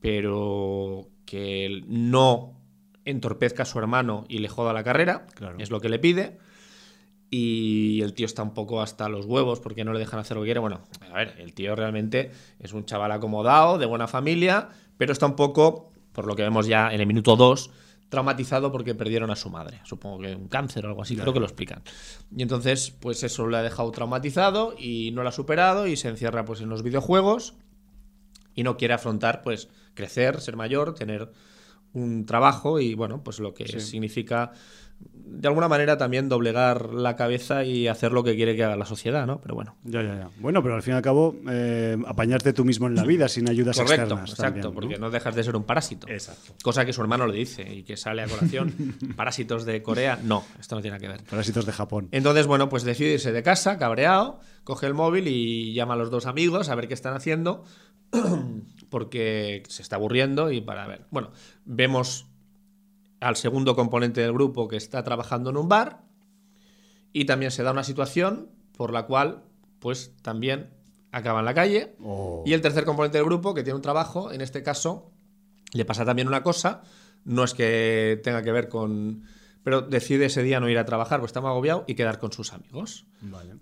pero que no entorpezca a su hermano y le joda la carrera, es lo que le pide. Y el tío está un poco hasta los huevos porque no le dejan hacer lo que quiere. Bueno, a ver, el tío realmente es un chaval acomodado, de buena familia, pero está un poco, por lo que vemos ya en el minuto 2, traumatizado porque perdieron a su madre. Supongo que un cáncer o algo así, creo que lo explican. Y entonces, pues eso le ha dejado traumatizado y no lo ha superado y se encierra pues en los videojuegos y no quiere afrontar pues crecer, ser mayor, tener un trabajo y bueno, pues lo que significa de alguna manera también doblegar la cabeza y hacer lo que quiere que haga la sociedad, ¿no? Pero bueno. Ya, ya, ya. Bueno, pero al fin y al cabo, eh, apañarte tú mismo en la vida sin ayudas Correcto, externas. Exacto, porque no dejas de ser un parásito. Exacto. Cosa que su hermano le dice y que sale a colación. [laughs] Parásitos de Corea, no, esto no tiene que ver. Parásitos de Japón. Entonces, bueno, pues decide irse de casa, cabreado, coge el móvil y llama a los dos amigos a ver qué están haciendo, [clears throat] porque se está aburriendo y para ver. Bueno, vemos al segundo componente del grupo que está trabajando en un bar y también se da una situación por la cual pues también acaba en la calle oh. y el tercer componente del grupo que tiene un trabajo en este caso Le pasa también una cosa, no es que tenga que ver con... Pero decide ese día no ir a trabajar, pues está agobiado y quedar con sus amigos.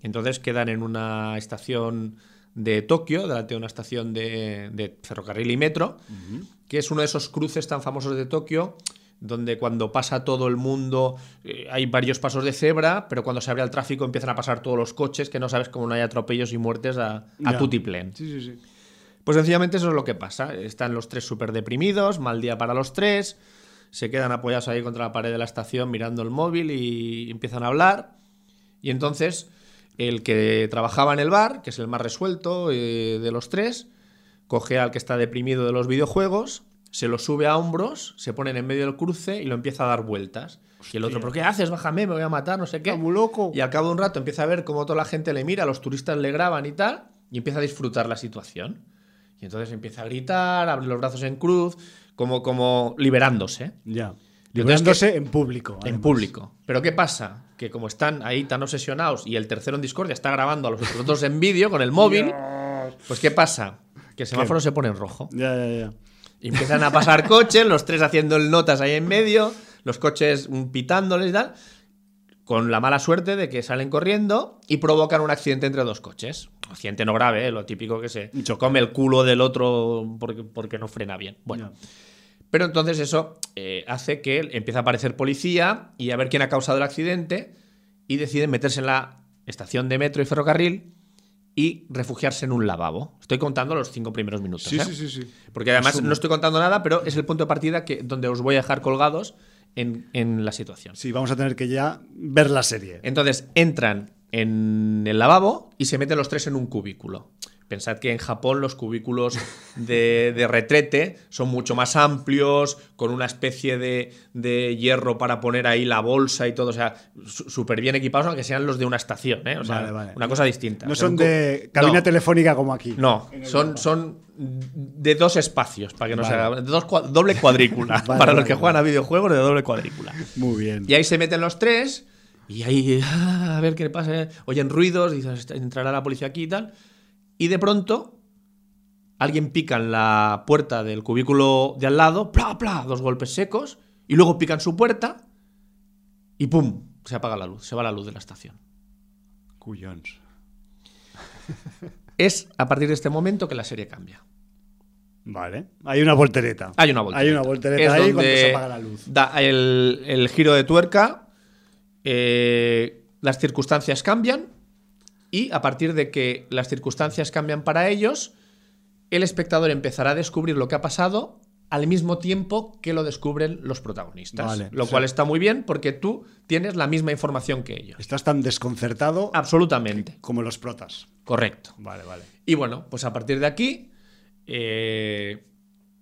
Entonces quedan en una estación de Tokio, delante de una estación de, ferrocarril y metro, que es uno de esos cruces tan famosos de Tokio donde cuando pasa todo el mundo eh, hay varios pasos de cebra, pero cuando se abre el tráfico empiezan a pasar todos los coches que no sabes cómo no hay atropellos y muertes a, a tutiplén. Sí, sí, sí. Pues sencillamente eso es lo que pasa. Están los tres súper deprimidos, mal día para los tres, se quedan apoyados ahí contra la pared de la estación mirando el móvil y empiezan a hablar. Y entonces el que trabajaba en el bar, que es el más resuelto eh, de los tres, coge al que está deprimido de los videojuegos se lo sube a hombros, se ponen en medio del cruce y lo empieza a dar vueltas. Y el otro, ¿pero qué haces? Bájame, me voy a matar, no sé qué. muy loco. Y al cabo de un rato empieza a ver cómo toda la gente le mira, los turistas le graban y tal, y empieza a disfrutar la situación. Y entonces empieza a gritar, abre los brazos en cruz, como, como liberándose. Ya. Liberándose en público. En público. Pero ¿qué pasa? Que como están ahí tan obsesionados y el tercero en Discordia está grabando a los otros en vídeo con el móvil, pues ¿qué pasa? Que el semáforo se pone en rojo. Ya, ya, ya empiezan a pasar coches, los tres haciendo el notas ahí en medio, los coches pitándoles y tal, con la mala suerte de que salen corriendo y provocan un accidente entre dos coches. Accidente no grave, ¿eh? lo típico que se come el culo del otro porque, porque no frena bien. Bueno. Pero entonces eso eh, hace que empiece a aparecer policía y a ver quién ha causado el accidente y deciden meterse en la estación de metro y ferrocarril y refugiarse en un lavabo. Estoy contando los cinco primeros minutos. Sí, ¿eh? sí, sí, sí. Porque además no estoy contando nada, pero es el punto de partida que, donde os voy a dejar colgados en, en la situación. Sí, vamos a tener que ya ver la serie. Entonces entran en el lavabo y se meten los tres en un cubículo. Pensad que en Japón los cubículos de, retrete son mucho más amplios, con una especie de, hierro para poner ahí la bolsa y todo. O sea, súper bien equipados, aunque sean los de una estación. ¿eh? O sea, una cosa distinta. No son de cabina telefónica como aquí. No, son, son de dos espacios, para que no se haga. De dos, doble cuadrícula. [laughs] para los que juegan a videojuegos, de doble cuadrícula. Muy bien. Y ahí se meten los tres. Y ahí, ah, a ver qué pasa. Oyen ruidos, dicen, entrará la policía aquí y tal. Y de pronto, alguien pica en la puerta del cubículo de al lado, ¡pla, pla! Dos golpes secos, y luego pican su puerta, y ¡pum! Se apaga la luz, se va la luz de la estación. Cuyons. Es a partir de este momento que la serie cambia. Vale. Hay una voltereta. Hay una voltereta. Hay una voltereta ahí cuando se apaga la luz. Da el, giro de tuerca. Eh, las circunstancias cambian y a partir de que las circunstancias cambian para ellos, el espectador empezará a descubrir lo que ha pasado al mismo tiempo que lo descubren los protagonistas. lo cual está muy bien porque tú tienes la misma información que ellos. Estás tan desconcertado. Absolutamente. Como los protas. Correcto. Vale, vale. Y bueno, pues a partir de aquí. Eh,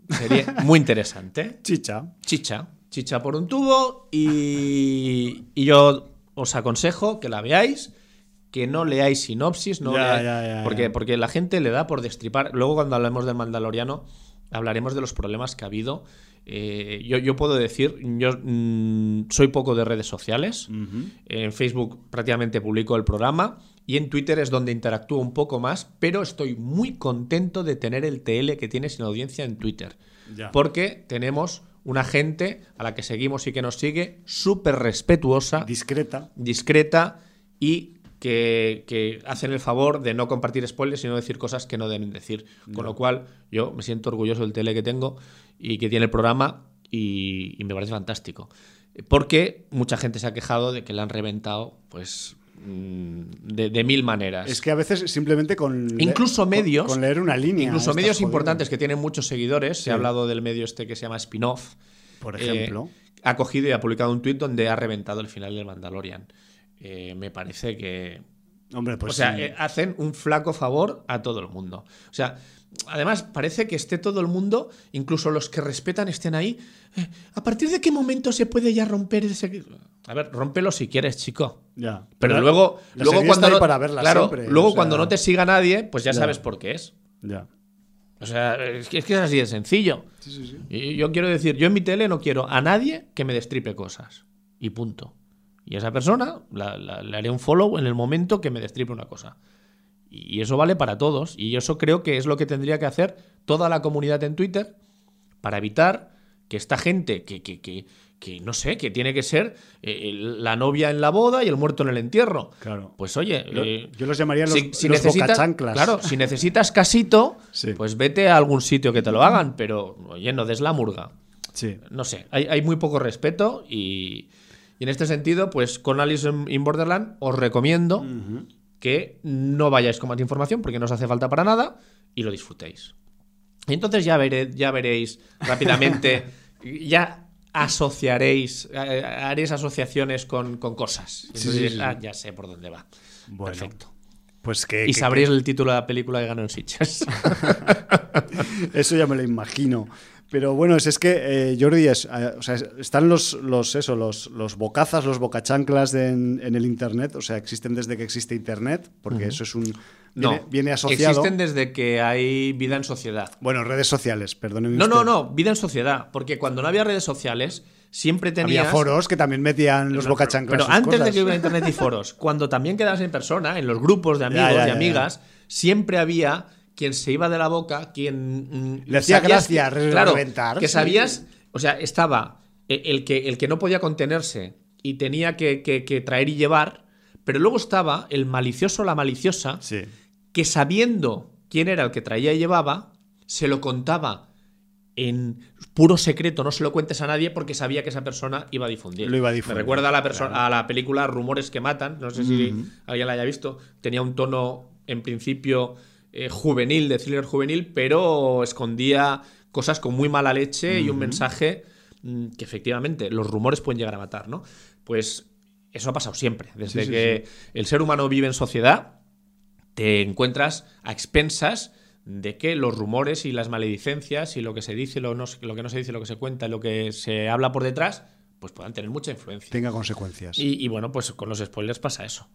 sería muy interesante. [laughs] Chicha. Chicha. Chicha por un tubo. Y, y yo os aconsejo que la veáis que no leáis sinopsis, no porque, porque la gente le da por destripar. Luego cuando hablemos del Mandaloriano hablaremos de los problemas que ha habido. Eh, yo, puedo decir, yo mm, soy poco de redes sociales. En Facebook prácticamente publico el programa y en Twitter es donde interactúo un poco más, pero estoy muy contento de tener el TL que tiene sin audiencia en Twitter. Porque tenemos una gente a la que seguimos y que nos sigue súper respetuosa. Discreta. Discreta y que, hacen el favor de no compartir spoilers, sino decir cosas que no deben decir. Con lo cual, yo me siento orgulloso del tele que tengo y que tiene el programa y, me parece fantástico. Porque mucha gente se ha quejado de que le han reventado, pues. Mm, de, mil maneras. Es que a veces simplemente con. Incluso medios. Con, leer una línea. Incluso medios importantes que tienen muchos seguidores. Se ha hablado del medio este que se llama Spin-off. Por ejemplo. Eh, ha cogido y ha publicado un tuit donde ha reventado el final del Mandalorian. Eh, me parece que. Hombre, pues o sea, eh, hacen un flaco favor a todo el mundo. O sea, además parece que esté todo el mundo, incluso los que respetan estén ahí. Eh, ¿A partir de qué momento se puede ya romper ese.? A ver, rómpelo si quieres, chico. Ya. Pero, luego, luego cuando. No, para verla claro, luego cuando no te siga nadie, pues ya, sabes por qué es. Ya. O sea, es que, es así de sencillo. Sí, sí, sí. Y yo quiero decir, yo en mi tele no quiero a nadie que me destripe cosas. Y punto. Y a esa persona le haré un follow en el momento que me destripe una cosa. Y eso vale para todos. Y eso creo que es lo que tendría que hacer toda la comunidad en Twitter para evitar que esta gente que, que, que, que no sé, que tiene que ser eh, la novia en la boda y el muerto en el entierro. Claro. Pues oye, eh, yo los llamaría los, si, si necesitas, Claro, si necesitas casito, [laughs] pues vete a algún sitio que te lo hagan, pero oye, no des la murga. Sí. No sé, hay, hay muy poco respeto y, y, en este sentido, pues con Alice in Borderland os recomiendo que no vayáis con más información porque no os hace falta para nada y lo disfrutéis. Y entonces ya, veré, ya veréis rápidamente, [laughs] ya asociaréis, eh, haréis asociaciones con, con cosas. Ah, ya sé por dónde va. Perfecto. Pues que, y sabréis el título de la película que ganó en Sitges. [laughs] Eso ya me lo imagino. Pero bueno, es, que eh, Jordi, es, eh, o sea, están los, los, eso, los, los bocazas, los bocachanclas en, en, el Internet, o sea, existen desde que existe Internet, porque eso es un... No, viene, asociado... existen desde que hay vida en sociedad. Bueno, redes sociales, perdóneme No, usted. no, no, vida en sociedad, porque cuando no había redes sociales siempre tenías... Había foros que también metían los bocachanclas. Pero antes de que hubiera Internet y foros, cuando también quedabas en persona, en los grupos de amigos ya, ya, y amigas, siempre había quien se iba de la boca, quien... Le hacía gracia claro, reventar. Que sabías, o sea, estaba el que, el que no podía contenerse y tenía que, que, que traer y llevar, pero luego estaba el malicioso o la maliciosa, sí. que sabiendo quién era el que traía y llevaba, se lo contaba en puro secreto, no se lo cuentes a nadie porque sabía que esa persona iba a difundir. Lo iba a difundir. Me recuerda a la, persona, claro. a la película Rumores que matan, no sé si Mm. alguien la haya visto, tenía un tono en principio eh, juvenil, de thriller juvenil, pero escondía cosas con muy mala leche y un mensaje mm, que efectivamente los rumores pueden llegar a matar, ¿no? Pues eso ha pasado siempre, desde Sí, sí, que el ser humano vive en sociedad, te encuentras a expensas de que los rumores y las maledicencias y lo que se dice, lo, no, lo que no se dice, lo que se cuenta, lo que se habla por detrás, pues puedan tener mucha influencia. Tenga consecuencias. Y, y bueno, pues con los spoilers pasa eso.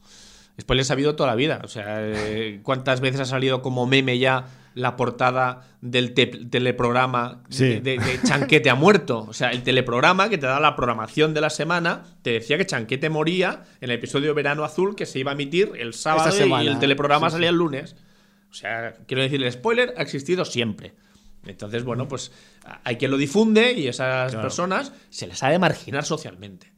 Spoilers ha habido toda la vida. O sea, eh, ¿cuántas veces ha salido como meme ya la portada del te teleprograma Sí. de, de- Chanquete ha muerto? O sea, el teleprograma que te da la programación de la semana te decía que Chanquete moría en el episodio Verano Azul que se iba a emitir el sábado semana. y el teleprograma sí. salía el lunes. O sea, quiero decir, el spoiler ha existido siempre. Entonces, bueno, pues hay quien lo difunde y esas Claro. personas se les ha de marginar socialmente.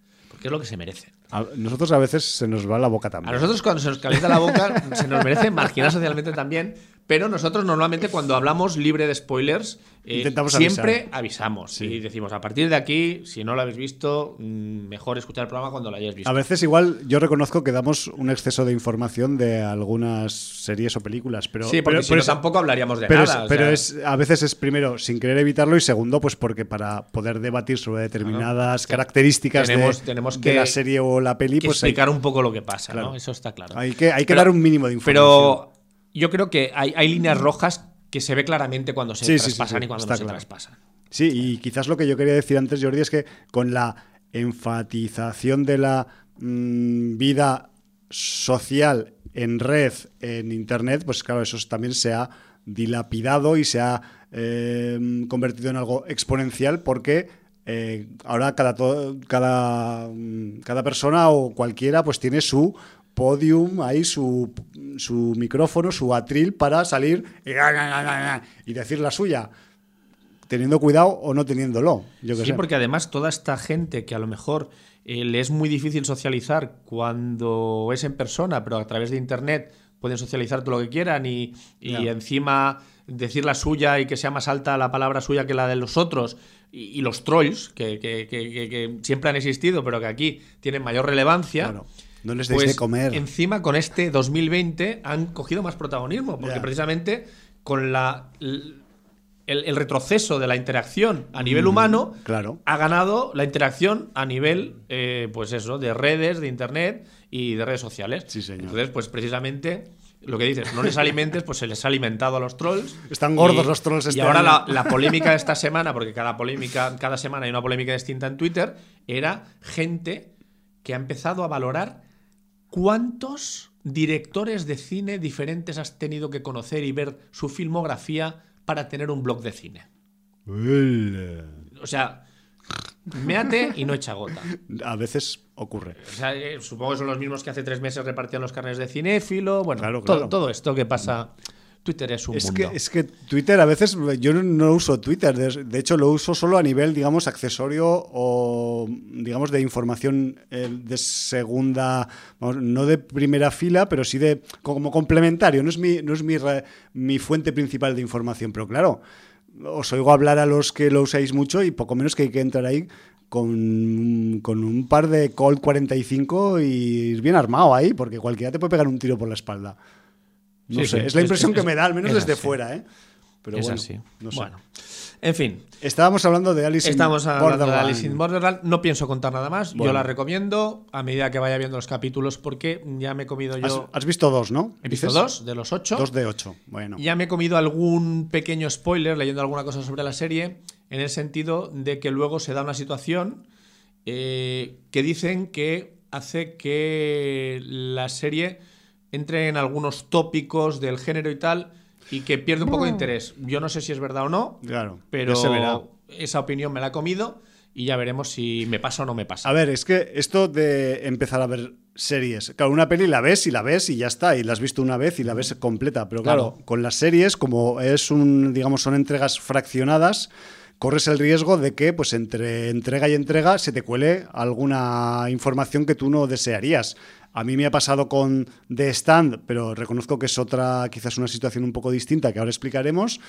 Porque es lo que se merecen. A nosotros a veces se nos va la boca también. A nosotros cuando se nos calienta la boca se nos merece marginar socialmente también, pero nosotros normalmente cuando hablamos libre de spoilers eh, siempre avisar. avisamos Sí. y decimos a partir de aquí, si no lo habéis visto, mm, mejor escuchar el programa cuando lo hayáis visto. A veces igual yo reconozco que damos un exceso de información de algunas series o películas, pero sí, porque pero- si pero no es- tampoco hablaríamos de pero, nada. es, pero sea, es a veces es primero sin querer evitarlo y segundo pues porque para poder debatir sobre determinadas características de- Tenemos- de, que- la serie o la peli que pues hay, explicar un poco lo que pasa, Claro. ¿no? Eso está claro. hay que hay que dar un mínimo de información. Pero yo creo que hay, hay líneas rojas que se ve claramente cuando se Sí, sí, sí, traspasan sí, y cuando no se claro. traspasan. Sí, y quizás lo que yo quería decir antes, Jordi, es que con la enfatización de la mm, vida social en red, en Internet, pues claro, eso también se ha dilapidado y se ha eh, convertido en algo exponencial porque eh, ahora cada, cada, mm, cada persona o cualquiera pues tiene su podium, ahí su, su micrófono, su atril para salir y, y decir la suya teniendo cuidado o no teniéndolo. Yo que Sí, sé. porque además toda esta gente que a lo mejor eh, le es muy difícil socializar cuando es en persona, pero a través de internet pueden socializar todo lo que quieran y, y encima decir la suya y que sea más alta la palabra suya que la de los otros. Y, y los trolls, que, que- que- que- que siempre han existido, pero que aquí tienen mayor relevancia. Claro. No les deis Pues de comer. encima con este 2020 han cogido más protagonismo, porque precisamente con la, el, el retroceso de la interacción a nivel humano Mm, claro. ha ganado la interacción a nivel, eh, pues eso, de redes, de internet y de redes sociales. Sí, señor. Entonces, pues precisamente lo que dices, no les alimentes, pues se les ha alimentado a los trolls. Están gordos los trolls Y este ahora año. la, la polémica de esta semana, porque cada polémica, cada semana hay una polémica distinta en Twitter, era gente que ha empezado a valorar cuántos directores de cine diferentes has tenido que conocer y ver su filmografía para tener un blog de cine. O sea, méate y no echa gota. [laughs] A veces ocurre. O sea, eh, supongo que son los mismos que hace tres meses repartían los carnes de cinéfilo. Bueno, Claro, todo- claro. Todo, esto que pasa Twitter es un es mundo. Que, es que Twitter a veces yo no uso Twitter, de, hecho lo uso solo a nivel, digamos, accesorio o, digamos, de información eh, de segunda, no de primera fila, pero sí de como complementario, no es mi, no es mi, mi fuente principal de información, pero claro, os oigo hablar a los que lo usáis mucho y poco menos que hay que entrar ahí con, con, un par de Colt 45 y ir bien armado ahí, porque cualquiera te puede pegar un tiro por la espalda. No sé, es la impresión que me da, al menos desde fuera, ¿eh? Pero bueno, no sé. Bueno. En fin. Estábamos hablando de Alice Estamos hablando de Alice in Borderland. No pienso contar nada más. Yo la recomiendo a medida que vaya viendo los capítulos porque ya me he comido yo. Has, visto dos, ¿no? He visto dos de los ocho. Dos de ocho. Bueno. Ya me he comido algún pequeño spoiler leyendo alguna cosa sobre la serie en el sentido de que luego se da una situación eh, que dicen que hace que la serie entre en algunos tópicos del género y tal y que pierde un poco de interés. Yo no sé si es verdad o no, claro, pero esa opinión me la he comido y ya veremos si me pasa o no me pasa. A ver, es que esto de empezar a ver series, claro, una peli la ves y la ves y ya está, y la has visto una vez y la ves completa, pero claro, con las series, como es un, digamos, son entregas fraccionadas, corres el riesgo de que, pues entre entrega y entrega, se te cuele alguna información que tú no desearías. A mí me ha pasado con The Stand, pero reconozco que es otra, quizás una situación un poco distinta que ahora explicaremos,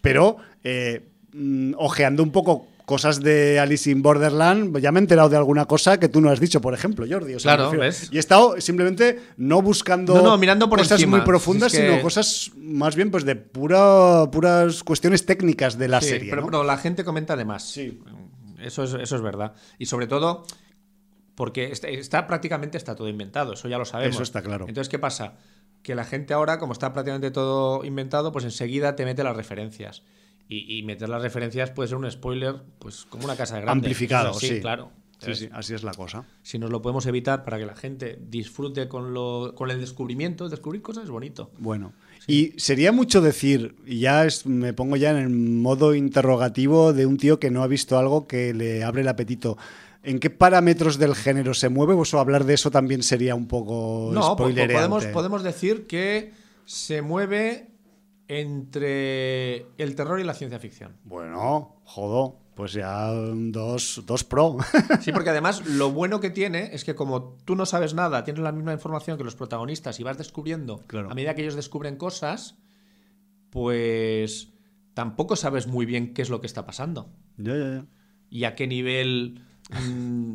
pero eh, mm, ojeando un poco cosas de Alice in Borderland, ya me he enterado de alguna cosa que tú no has dicho, por ejemplo, Jordi. claro, ¿ves? Y he estado simplemente no buscando no, mirando por cosas muy profundas, sino cosas más bien pues de pura, puras cuestiones técnicas de la serie. Pero, pero, la gente comenta además. Sí. Eso es, eso es verdad. Y sobre todo, porque está, prácticamente está todo inventado, eso ya lo sabemos. Eso está claro. Entonces, ¿qué pasa? Que la gente ahora, como está prácticamente todo inventado, pues enseguida te mete las referencias. Y, meter las referencias puede ser un spoiler, pues como una casa de grande. Amplificado, sí, claro. Sí, sí, así es la cosa. Si nos lo podemos evitar para que la gente disfrute con, lo, con el descubrimiento, descubrir cosas es bonito. Bueno, y sería mucho decir, y ya me pongo ya en el modo interrogativo de un tío que no ha visto algo que le abre el apetito. ¿En qué parámetros del género se mueve? O hablar de eso también sería un poco no, podemos, podemos decir que se mueve entre el terror y la ciencia ficción. Bueno, jodo, pues ya dos, dos pro. [laughs] sí, porque además lo bueno que tiene es que como tú no sabes nada, tienes la misma información que los protagonistas y vas descubriendo, a medida que ellos descubren cosas, pues tampoco sabes muy bien qué es lo que está pasando. Ya, ya, ya. Y a qué nivel Mm,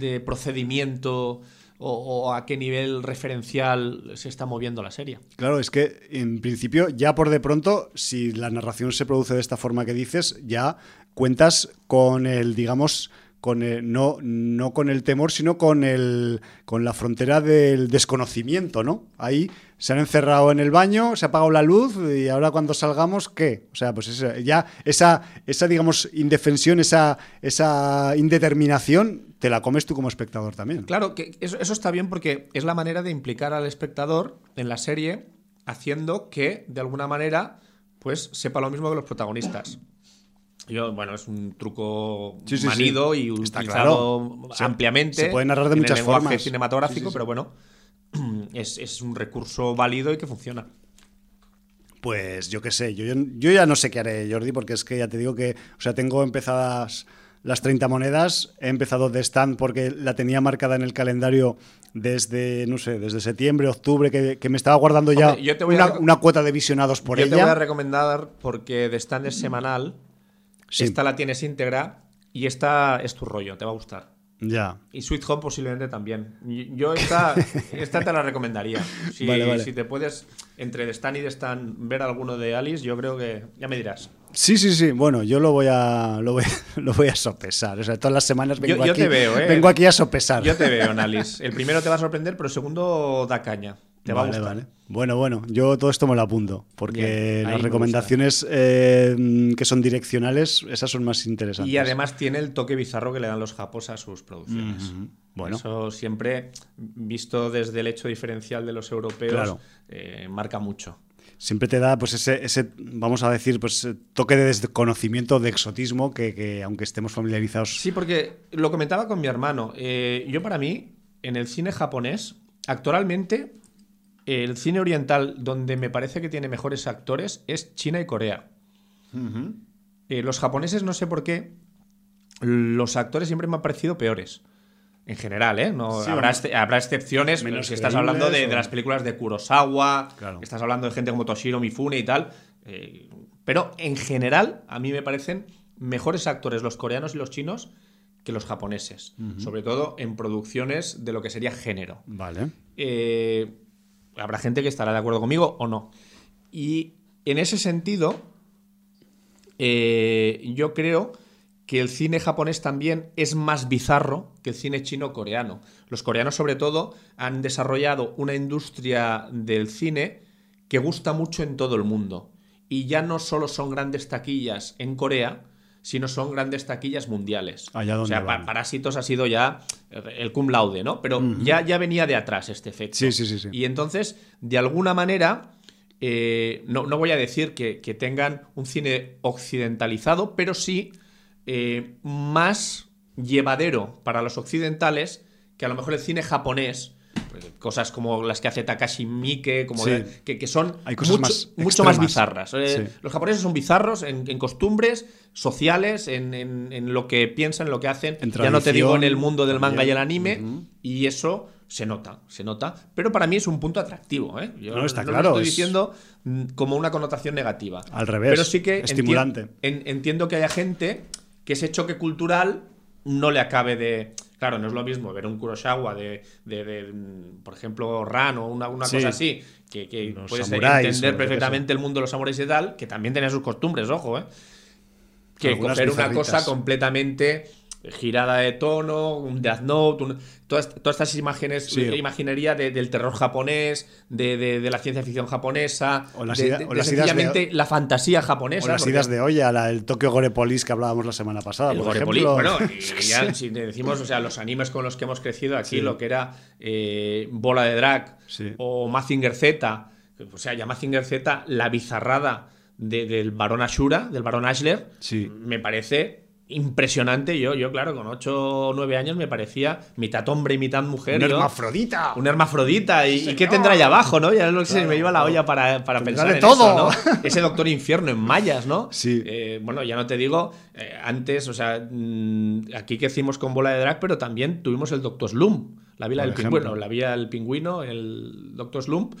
de procedimiento o, a qué nivel referencial se está moviendo la serie. Claro, es que en principio ya por de pronto, si la narración se produce de esta forma que dices, ya cuentas con el, digamos, con no, no con el temor, sino con, el, con la frontera del desconocimiento, ¿no? Ahí se han encerrado en el baño, se ha apagado la luz y ahora cuando salgamos, ¿qué? O sea, pues ya esa, esa, digamos, indefensión, esa, esa indeterminación, te la comes tú como espectador también. Claro, que eso, eso está bien porque es la manera de implicar al espectador en la serie haciendo que, de alguna manera, pues sepa lo mismo que los protagonistas. Yo, bueno, es un truco manido y utilizado ampliamente. Se puede narrar de muchas el formas. cinematográfico, pero bueno, [clears throat] es, un recurso válido y que funciona. Pues yo qué sé, yo, yo ya no sé qué haré, Jordi, porque es que ya te digo que, o sea, tengo empezadas las 30 monedas, he empezado de stand porque la tenía marcada en el calendario desde, no sé, desde septiembre, octubre, que, me estaba guardando ya una, cuota de visionados por ella. Yo te voy a recomendar porque de stand es semanal esta la tienes íntegra y esta es tu rollo, te va a gustar. Ya. Y Sweet Home posiblemente también. Yo esta, [laughs] esta te la recomendaría. Si, si te puedes, entre de Stan y de Stan, ver alguno de Alice, yo creo que ya me dirás. Sí, sí, sí. Bueno, yo lo voy a, lo voy, [laughs] a sopesar. O sea, todas las semanas vengo, aquí, ¿eh? vengo aquí a sopesar. Yo te veo en [laughs] Alice. El primero te va a sorprender, pero el segundo da caña. Te va a gustar. Bueno, bueno, yo todo esto me lo apunto, porque las recomendaciones eh, que son direccionales, esas son más interesantes. Y además tiene el toque bizarro que le dan los japos a sus producciones. Bueno. Eso siempre, visto desde el hecho diferencial de los europeos, eh, marca mucho siempre te da pues ese, ese, vamos a decir, pues toque de desconocimiento, de exotismo, que, aunque estemos familiarizados. Sí, porque lo comentaba con mi hermano. Eh, yo para mí, en el cine japonés, actualmente el cine oriental donde me parece que tiene mejores actores es China y Corea. Eh, los japoneses, no sé por qué, los actores siempre me han parecido peores. En general, ¿eh? No, habrá, excepciones, menos si estás hablando de, las películas de Kurosawa, estás hablando de gente como Toshiro Mifune y tal. Eh, pero en general, a mí me parecen mejores actores los coreanos y los chinos que los japoneses. Sobre todo en producciones de lo que sería género. Vale. Eh, habrá gente que estará de acuerdo conmigo o no. Y en ese sentido, eh, yo creo que el cine japonés también es más bizarro que el cine chino coreano. Los coreanos, sobre todo, han desarrollado una industria del cine que gusta mucho en todo el mundo. Y ya no solo son grandes taquillas en Corea, sino son grandes taquillas mundiales. o sea, Parásitos ha sido ya el cum laude, ¿no? Pero ya, ya venía de atrás este efecto. Sí, sí, sí. Y entonces, de alguna manera, eh, no, voy a decir que, tengan un cine occidentalizado, pero sí eh, más llevadero para los occidentales que a lo mejor el cine japonés cosas como las que hace Takashi Miike, como que, son mucho más, bizarras. Eh, los japoneses son bizarros en, costumbres sociales, en, lo que piensan, en lo que hacen. ya no te digo en el mundo del manga y el anime, y eso se nota, se nota. Pero para mí es un punto atractivo. ¿eh? Yo no, está claro. Lo estoy diciendo mm, como una connotación negativa. Al revés. Pero sí que estimulante. entiendo que haya gente que ese choque cultural no le acabe de Claro, no es lo mismo ver un Kurosawa de, de, por ejemplo, Ran o una, cosa así, que, puedes entender perfectamente el mundo de los samuráis y tal, que también tenía sus costumbres, ojo, ¿eh? Que ver una cosa completamente girada de tono, un Death Note, todas, estas imágenes, imaginería del terror japonés, de, la ciencia ficción japonesa, o las, de, la fantasía japonesa. O las ideas de olla, la, el Tokyo Gorepolis que hablábamos la semana pasada. El por Gorepolis, bueno, [laughs] y ya si decimos, o sea, los animes con los que hemos crecido aquí, lo que era eh, Bola de Drag o Mazinger Z, o sea, ya Mazinger Z, la bizarrada del varón Ashura, del varón Ashler, me parece impresionante. Yo, yo, claro, con 8 o 9 años me parecía mitad hombre y mitad mujer. Un hermafrodita. Un hermafrodita. ¿Y, qué tendrá allá abajo, no? Ya es lo que se me iba la olla para, para pensar en todo. Eso, ¿no? [laughs] Ese Doctor Infierno en mayas, ¿no? Sí. Eh, bueno, ya no te digo, eh, antes, o sea, mm, aquí que hicimos con bola de drag, pero también tuvimos el Doctor Slump. La vía del pingüino, la vía del pingüino, el Doctor Slump.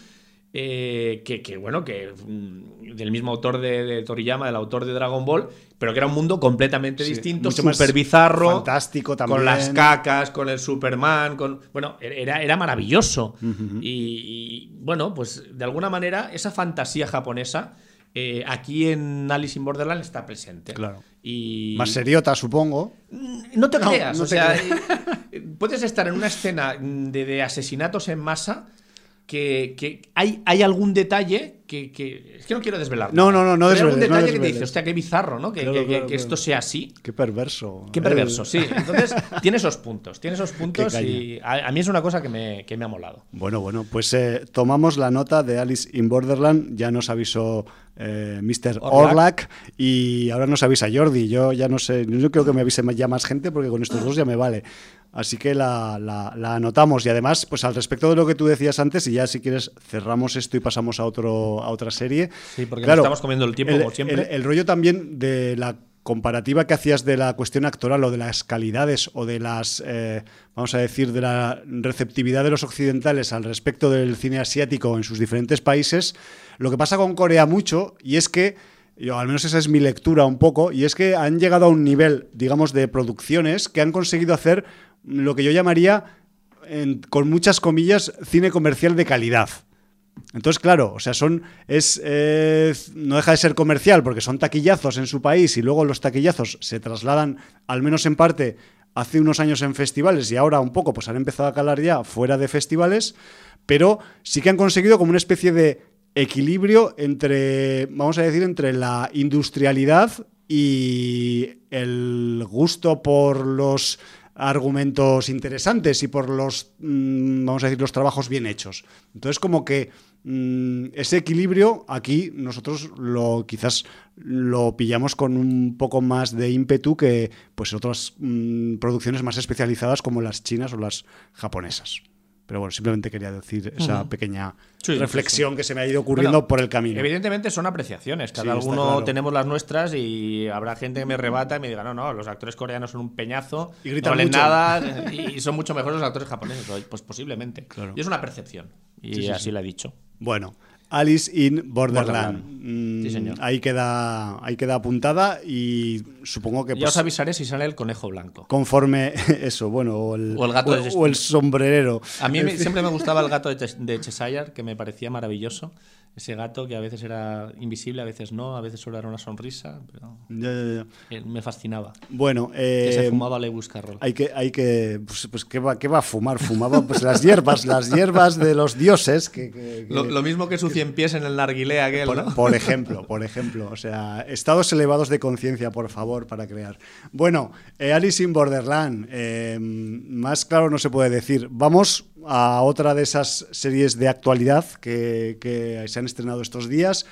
Eh, que, bueno, que mm, del mismo autor de, Toriyama, del autor de Dragon Ball, pero que era un mundo completamente distinto, súper bizarro, fantástico también. con las cacas, con el Superman, con bueno, era, era maravilloso. y, bueno, pues de alguna manera esa fantasía japonesa eh, aquí en Alice in Borderland está presente. Claro. Y... Más seriota, supongo. Mm, no te creas, o sea, [laughs] puedes estar en una escena de asesinatos en masa que, hay, hay, algún detalle que, Es que no quiero desvelar. No, no, no, no Hay algún detalle que te dice, hostia, qué bizarro, ¿no? Que, esto sea así. Qué perverso. Qué perverso, sí. Entonces, [laughs] tiene esos puntos, tiene esos puntos y a, mí es una cosa que me, me ha molado. Bueno, bueno, pues eh, tomamos la nota de Alice in Borderland, ya nos avisó eh, Mr. Orlac. y ahora nos avisa Jordi. Yo ya no sé, yo creo que me avise ya más gente porque con estos dos ya me vale. Así que la, la, anotamos. Y además, pues al respecto de lo que tú decías antes, y ya si quieres cerramos esto y pasamos a, otro, a otra serie. Sí, porque estamos comiendo el tiempo, como siempre. El, rollo también de la comparativa que hacías de la cuestión actoral o de las calidades o de las, eh, vamos a decir, de la receptividad de los occidentales al respecto del cine asiático en sus diferentes países, lo que pasa con Corea mucho, y es que yo, al menos esa es mi lectura un poco, y es que han llegado a un nivel, digamos, de producciones que han conseguido hacer lo que yo llamaría, con muchas comillas, cine comercial de calidad. Entonces, claro, o sea, son. Es, no deja de ser comercial porque son taquillazos en su país y luego los taquillazos se trasladan, al menos en parte, hace unos años en festivales y ahora un poco pues han empezado a calar ya fuera de festivales, pero sí que han conseguido como una especie de equilibrio entre, vamos a decir, entre la industrialidad y el gusto por los argumentos interesantes y por los, mm, vamos a decir, los trabajos bien hechos. Entonces, como que mm, ese equilibrio aquí nosotros lo quizás lo pillamos con un poco más de ímpetu que pues otras mm, producciones más especializadas como las chinas o las japonesas. Pero bueno, simplemente quería decir esa pequeña reflexión que se me ha ido ocurriendo por el camino. Evidentemente son apreciaciones, cada uno tenemos las nuestras y habrá gente que me rebata y me diga, no, no, los actores coreanos son un peñazo, y no valen nada y son mucho mejores los actores japoneses. Pues posiblemente. Y es una percepción. Y así lo he dicho. Bueno, Alice in Borderland. sí, señor. Ahí queda, ahí queda apuntada y supongo que... ya os pues, avisaré si sale el conejo blanco. Conforme [laughs] eso, bueno, o el, gato o, el sombrerero. A mí siempre me gustaba el gato de, de [laughs] Cheshire, que me parecía maravilloso ese gato que a veces era invisible, a veces no, a veces solo era una sonrisa, pero me fascinaba. Bueno, que se eh, fumaba Lewis Carroll. Hay que, hay que, pues, pues ¿qué, va, ¿qué, va, a fumar? Fumaba pues las hierbas, las hierbas de los dioses. Que, lo, mismo que su cien pies en el narguilé aquel, por, por ejemplo, por ejemplo, o sea, estados elevados de conciencia, por favor, para crear. Bueno, eh, Alice in Borderland, eh, más claro no se puede decir. Vamos a otra de esas series de actualidad que, se han estrenado estos días.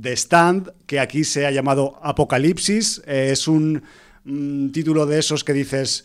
The Stand, que aquí se ha llamado Apocalipsis. Eh, es un mm, título de esos que dices,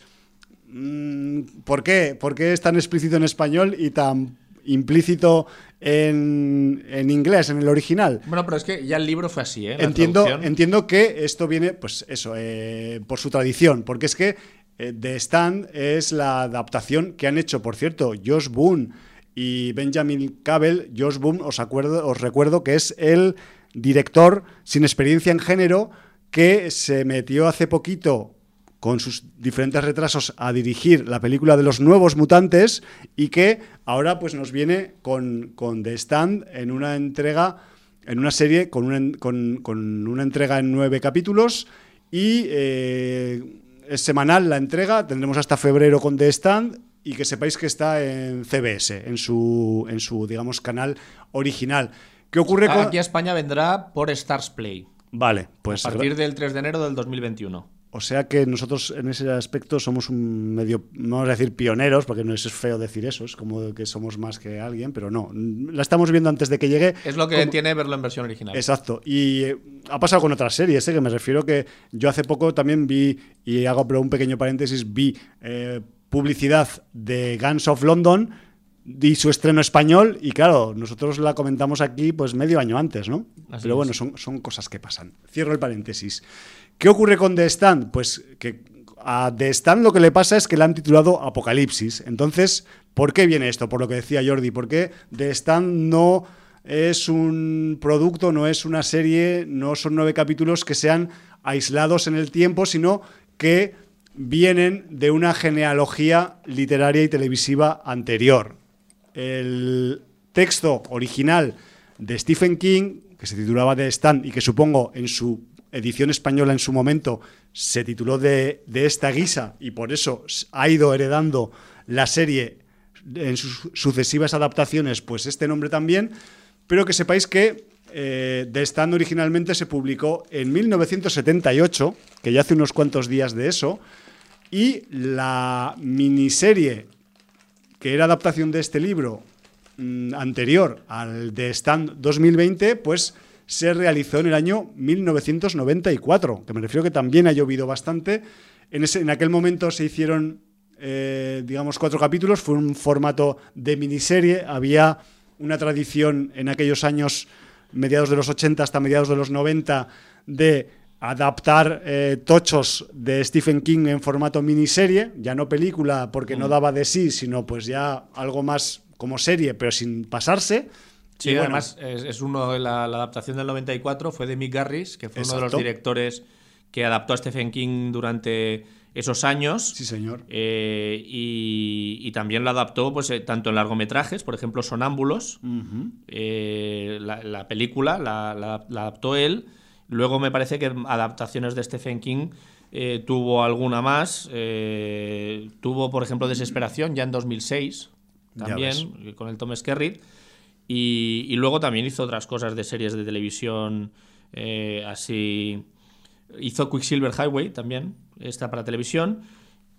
mm, ¿por qué? ¿Por qué es tan explícito en español y tan implícito en, inglés, en el original? Bueno, pero es que ya el libro fue así, ¿eh? entiendo, entiendo que esto viene, pues eso, eh, por su tradición, porque es que eh, The Stand es la adaptación que han hecho, por cierto, Josh Boone y Benjamin Cable. Josh Boone, os recuerdo que es el director sin experiencia en género que se metió hace poquito con sus diferentes retrasos a dirigir la película de los nuevos mutantes y que ahora pues nos viene con, con The Stand en una entrega, en una serie con una, con, una entrega en nueve capítulos y eh, es semanal la entrega, tendremos hasta febrero con The Stand y que sepáis que está en CBS, en su, en su digamos, canal original. ¿Qué ocurre con...? Aquí a España vendrá por Stars Play. Vale, pues... A partir del 3 de enero del 2021. O sea que nosotros en ese aspecto somos un medio, vamos a decir pioneros, porque no es feo decir eso, es como que somos más que alguien, pero no, la estamos viendo antes de que llegue. Es lo que tiene verlo en versión original. Exacto, y eh, ha pasado con otras series, ¿eh? que me refiero que yo hace poco también vi, y hago pero un pequeño paréntesis, vi eh, publicidad de Guns of London y su estreno español, y claro, nosotros la comentamos aquí pues medio año antes, ¿no? pero bueno, son, son cosas que pasan. Cierro el paréntesis. ¿Qué ocurre con The Stand? Pues que a The Stand lo que le pasa es que le han titulado Apocalipsis. Entonces, ¿por qué viene esto? Por lo que decía Jordi, ¿por qué The Stand no es un producto, no es una serie, no son nueve capítulos que sean aislados en el tiempo, sino que vienen de una genealogía literaria y televisiva anterior. El texto original de Stephen King, que se titulaba The Stand y que supongo en su edición española en su momento se tituló de, esta guisa y por eso ha ido heredando la serie en sus sucesivas adaptaciones, pues este nombre también, pero que sepáis que eh, The Stand originalmente se publicó en 1978, que ya hace unos cuantos días de eso, y la miniserie que era adaptación de este libro mm, anterior al The Stand 2020, pues se realizó en el año 1994, que me refiero que también ha llovido bastante. En, ese, en aquel momento se hicieron, eh, digamos, cuatro capítulos, fue un formato de miniserie, había una tradición en aquellos años, mediados de los 80 hasta mediados de los 90, de adaptar eh, tochos de Stephen King en formato miniserie, ya no película porque no daba de sí, sino pues ya algo más como serie, pero sin pasarse. Sí, además es, uno de la, adaptación del 94 fue de Mick Garris, que fue uno de los directores que adaptó a Stephen King durante esos años. Sí, señor. Eh, y, también lo adaptó pues, eh, tanto en largometrajes, por ejemplo, Sonámbulos, eh, la, película la, adaptó él. Luego me parece que adaptaciones de Stephen King tuvo alguna más. tuvo, por ejemplo, Desesperación ya en 2006, también, con el Tom Skerritt. Y, luego también hizo otras cosas de series de televisión eh, así. Hizo Quicksilver Highway también, está para televisión.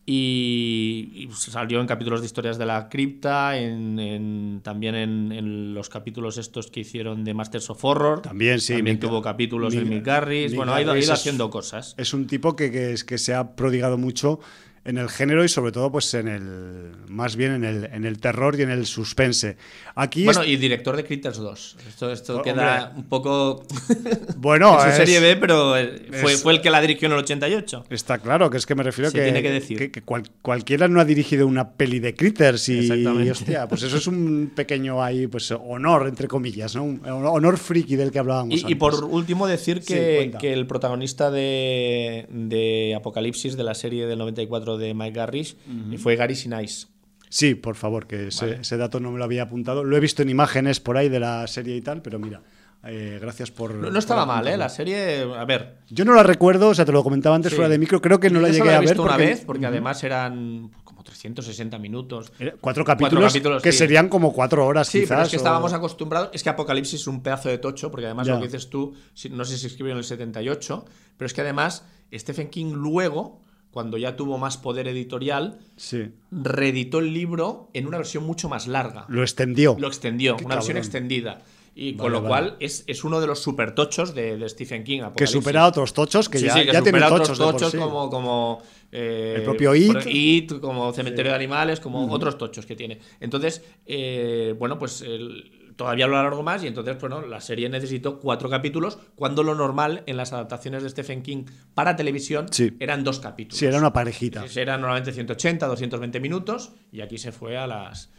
Y, salió en capítulos de historias de la cripta, en, también en, los capítulos estos que hicieron de Masters of Horror. También, sí. También tuvo capítulos en Mick Garris. Bueno, ha ido, haciendo cosas. Es un tipo que, que, que se ha prodigado mucho en el género y sobre todo pues en el más bien en el, en el terror y en el suspense. Aquí bueno, y director de Critters 2. Esto, esto Oh, queda un poco [laughs] bueno, en su es- serie B, pero eh, fue, es- fue el que la dirigió en el 88. Está claro, que es que me refiero Se que, tiene que decir. que- que cual- cualquiera no ha dirigido una peli de Critters y, Exactamente. hostia, pues eso es un pequeño ahí, pues honor, entre comillas, ¿no? Un honor friki del que hablábamos Y, y por último decir que, que el protagonista de, de Apocalipsis, de la serie del 94 de Mike Garrish, fue Gary Sinise. Sí, por favor, que ese, Vale. ese dato no me lo había apuntado. Lo he visto en imágenes por ahí de la serie y tal, pero mira, eh, gracias por... No, no estaba por mal, ¿eh? La serie, a ver. Yo no la recuerdo, o sea, te lo comentaba antes Sí. fuera de micro, creo que no yo la llegué la he a ver visto una porque... vez, porque además eran como 360 minutos. Eh, Cuatro capítulos, capítulos, que sí. serían como cuatro horas Sí, quizás. pero es que o- estábamos acostumbrados. Es que Apocalipsis es un pedazo de tocho, porque además Ya. lo que dices tú, no sé si escribió en el 78, pero es que además Stephen King luego, cuando ya tuvo más poder editorial, Sí, reeditó el libro en una versión mucho más larga. lo extendió. Lo extendió, Qué una versión extendida. Y Vale, con lo vale. cual es, es uno de los supertochos de, de Stephen King. que supera a otros tochos que Sí, ya, sí, que ya supera tochos, tochos sí. como, como eh, El propio It, como Cementerio de Animales, como otros tochos que tiene. Entonces, eh, bueno, pues el- todavía lo alargo más y entonces, bueno, la serie necesitó cuatro capítulos, cuando lo normal en las adaptaciones de Stephen King para televisión Sí. eran dos capítulos. Sí, era una parejita. Eran normalmente 180, 220 minutos y aquí se fue a las,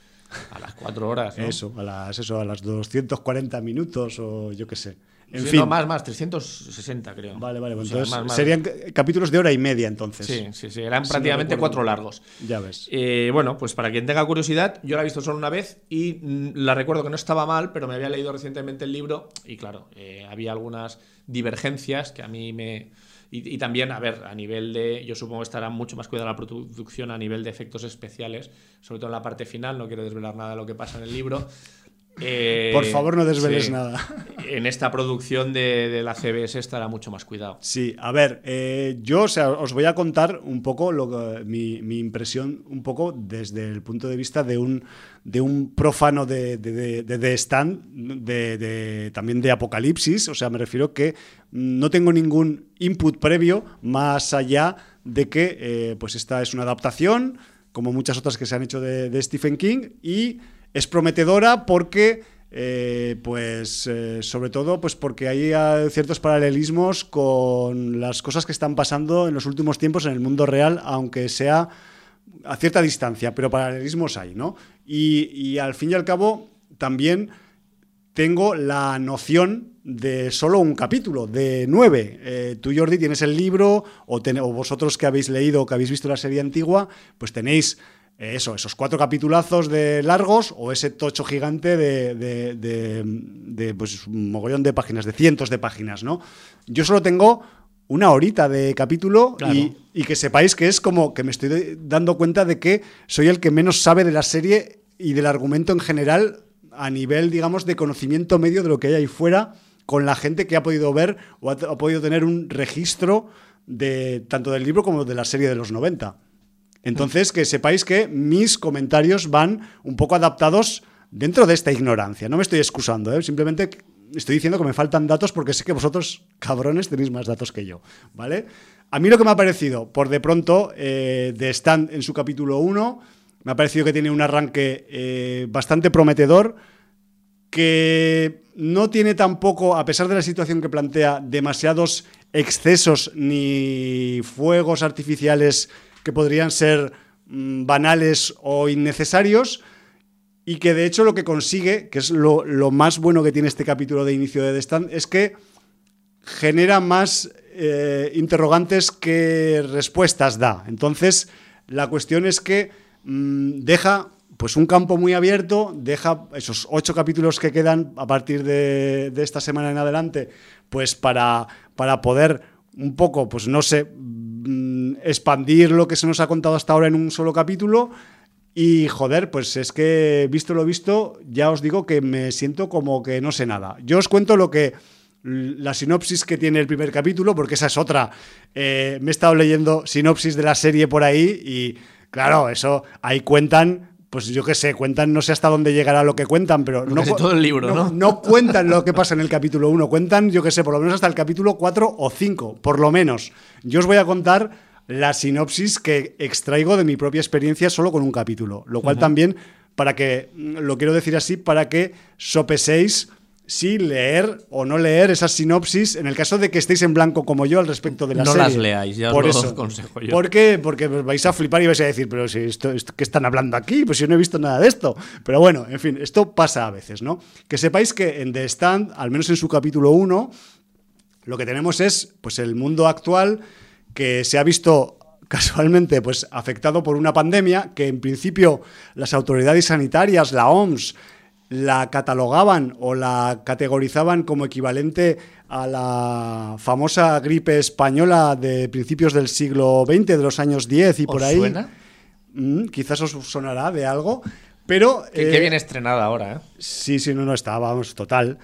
a las cuatro horas. ¿no? Eso, a las, eso, a las 240 minutos o yo qué sé. En Sí, fin. no, más, más, 360 creo. Vale, vale, pues O sea, entonces más, más. serían capítulos de hora y media entonces. Sí, sí, sí, eran no prácticamente recuerdo cuatro largos. Ya ves. Eh, bueno, pues para quien tenga curiosidad, yo la he visto solo una vez y mm, la recuerdo que no estaba mal, pero me había leído recientemente el libro y claro, eh, había algunas divergencias que a mí me... Y, y también, a ver, a nivel de... Yo supongo que estará mucho más cuidada la producción a nivel de efectos especiales, sobre todo en la parte final, no quiero desvelar nada de lo que pasa en el libro. Eh, Por favor, no desveles sí. nada. En esta producción de, de la CBS estará mucho más cuidado. Sí, a ver, eh, yo o sea, os voy a contar un poco lo que- mi, mi impresión, un poco desde el punto de vista de un, de un profano de, de, Stand, de, también de Apocalipsis. O sea, me refiero que no tengo ningún input previo más allá de que eh, pues esta es una adaptación, como muchas otras que se han hecho de Stephen King, y es prometedora porque eh, pues eh, sobre todo pues porque hay ah, ciertos paralelismos con las cosas que están pasando en los últimos tiempos en el mundo real, aunque sea a cierta distancia, pero paralelismos hay, ¿no? Y, y al fin y al cabo también tengo la noción de solo un capítulo, de nueve. Eh, tú, Jordi, tienes el libro, o, ten- o vosotros que habéis leído o que habéis visto la serie antigua, pues tenéis eh, eso, esos cuatro capitulazos de largos o ese tocho gigante de, de- de- de, pues, un mogollón de páginas, de cientos de páginas, ¿no? Yo solo tengo una horita de capítulo Claro. y, y que sepáis que es como que me estoy dando cuenta de que soy el que menos sabe de la serie y del argumento en general a nivel, digamos, de conocimiento medio de lo que hay ahí fuera con la gente que ha podido ver o ha, ha podido tener un registro de tanto del libro como de la serie de los 90. Entonces, que sepáis que mis comentarios van un poco adaptados dentro de esta ignorancia. No me estoy excusando, ¿eh? simplemente estoy diciendo que me faltan datos porque sé que vosotros, cabrones, tenéis más datos que yo. ¿Vale? A mí lo que me ha parecido, por de pronto, eh, de Stand en su capítulo 1, me ha parecido que tiene un arranque eh, bastante prometedor que no tiene tampoco, a pesar de la situación que plantea, demasiados excesos ni fuegos artificiales que podrían ser mm, banales o innecesarios, y que de hecho lo que consigue, que es lo, lo más bueno que tiene este capítulo de inicio de The Stand, es que genera más eh, interrogantes que respuestas da. Entonces, la cuestión es que mm, deja pues un campo muy abierto, deja esos ocho capítulos que quedan a partir de, de esta semana en adelante, pues para, para poder un poco, pues no sé, mm, expandir lo que se nos ha contado hasta ahora en un solo capítulo. Y joder, pues es que visto lo visto, ya os digo que me siento como que no sé nada. Yo os cuento lo que la sinopsis que tiene el primer capítulo, porque esa es otra. Eh, me he estado leyendo sinopsis de la serie por ahí y claro, eso ahí cuentan. Pues yo qué sé, cuentan, no sé hasta dónde llegará lo que cuentan, pero no, cu- todo el libro, ¿no? no cuentan lo que pasa en el capítulo 1, cuentan, yo qué sé, por lo menos hasta el capítulo 4 o 5, por lo menos. Yo os voy a contar la sinopsis que extraigo de mi propia experiencia solo con un capítulo. Lo cual también, para que, lo quiero decir así, para que sopeséis si leer o no leer esas sinopsis en el caso de que estéis en blanco como yo al respecto de la no serie. No las leáis, ya Por os eso. lo aconsejo yo. ¿Por qué? Porque vais a flipar y vais a decir, pero si esto, esto, ¿qué están hablando aquí? Pues yo no he visto nada de esto. Pero bueno, en fin, esto pasa a veces, ¿no? Que sepáis que en The Stand, al menos en su capítulo 1, lo que tenemos es pues el mundo actual que se ha visto casualmente pues afectado por una pandemia que en principio las autoridades sanitarias, la OMS, la catalogaban o la categorizaban como equivalente a la famosa gripe española de principios del siglo XX, de los años 10 y por ahí. suena? Mm, quizás os sonará de algo, pero... Qué, eh, qué bien estrenada ahora, ¿eh? Sí, sí, no, no está, vamos, total.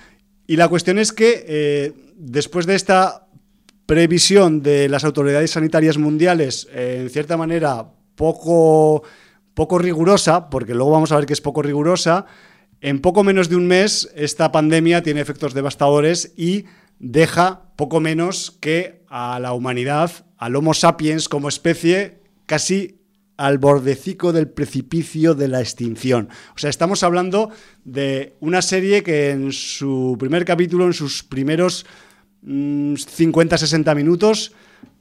Y la cuestión es que eh, después de esta previsión de las autoridades sanitarias mundiales, eh, en cierta manera poco, poco rigurosa, porque luego vamos a ver que es poco rigurosa, en poco menos de un mes esta pandemia tiene efectos devastadores y deja poco menos que a la humanidad, al Homo sapiens como especie, casi al bordecico del precipicio de la extinción. O sea, estamos hablando de una serie que en su primer capítulo, en sus primeros mm, 50-60 minutos,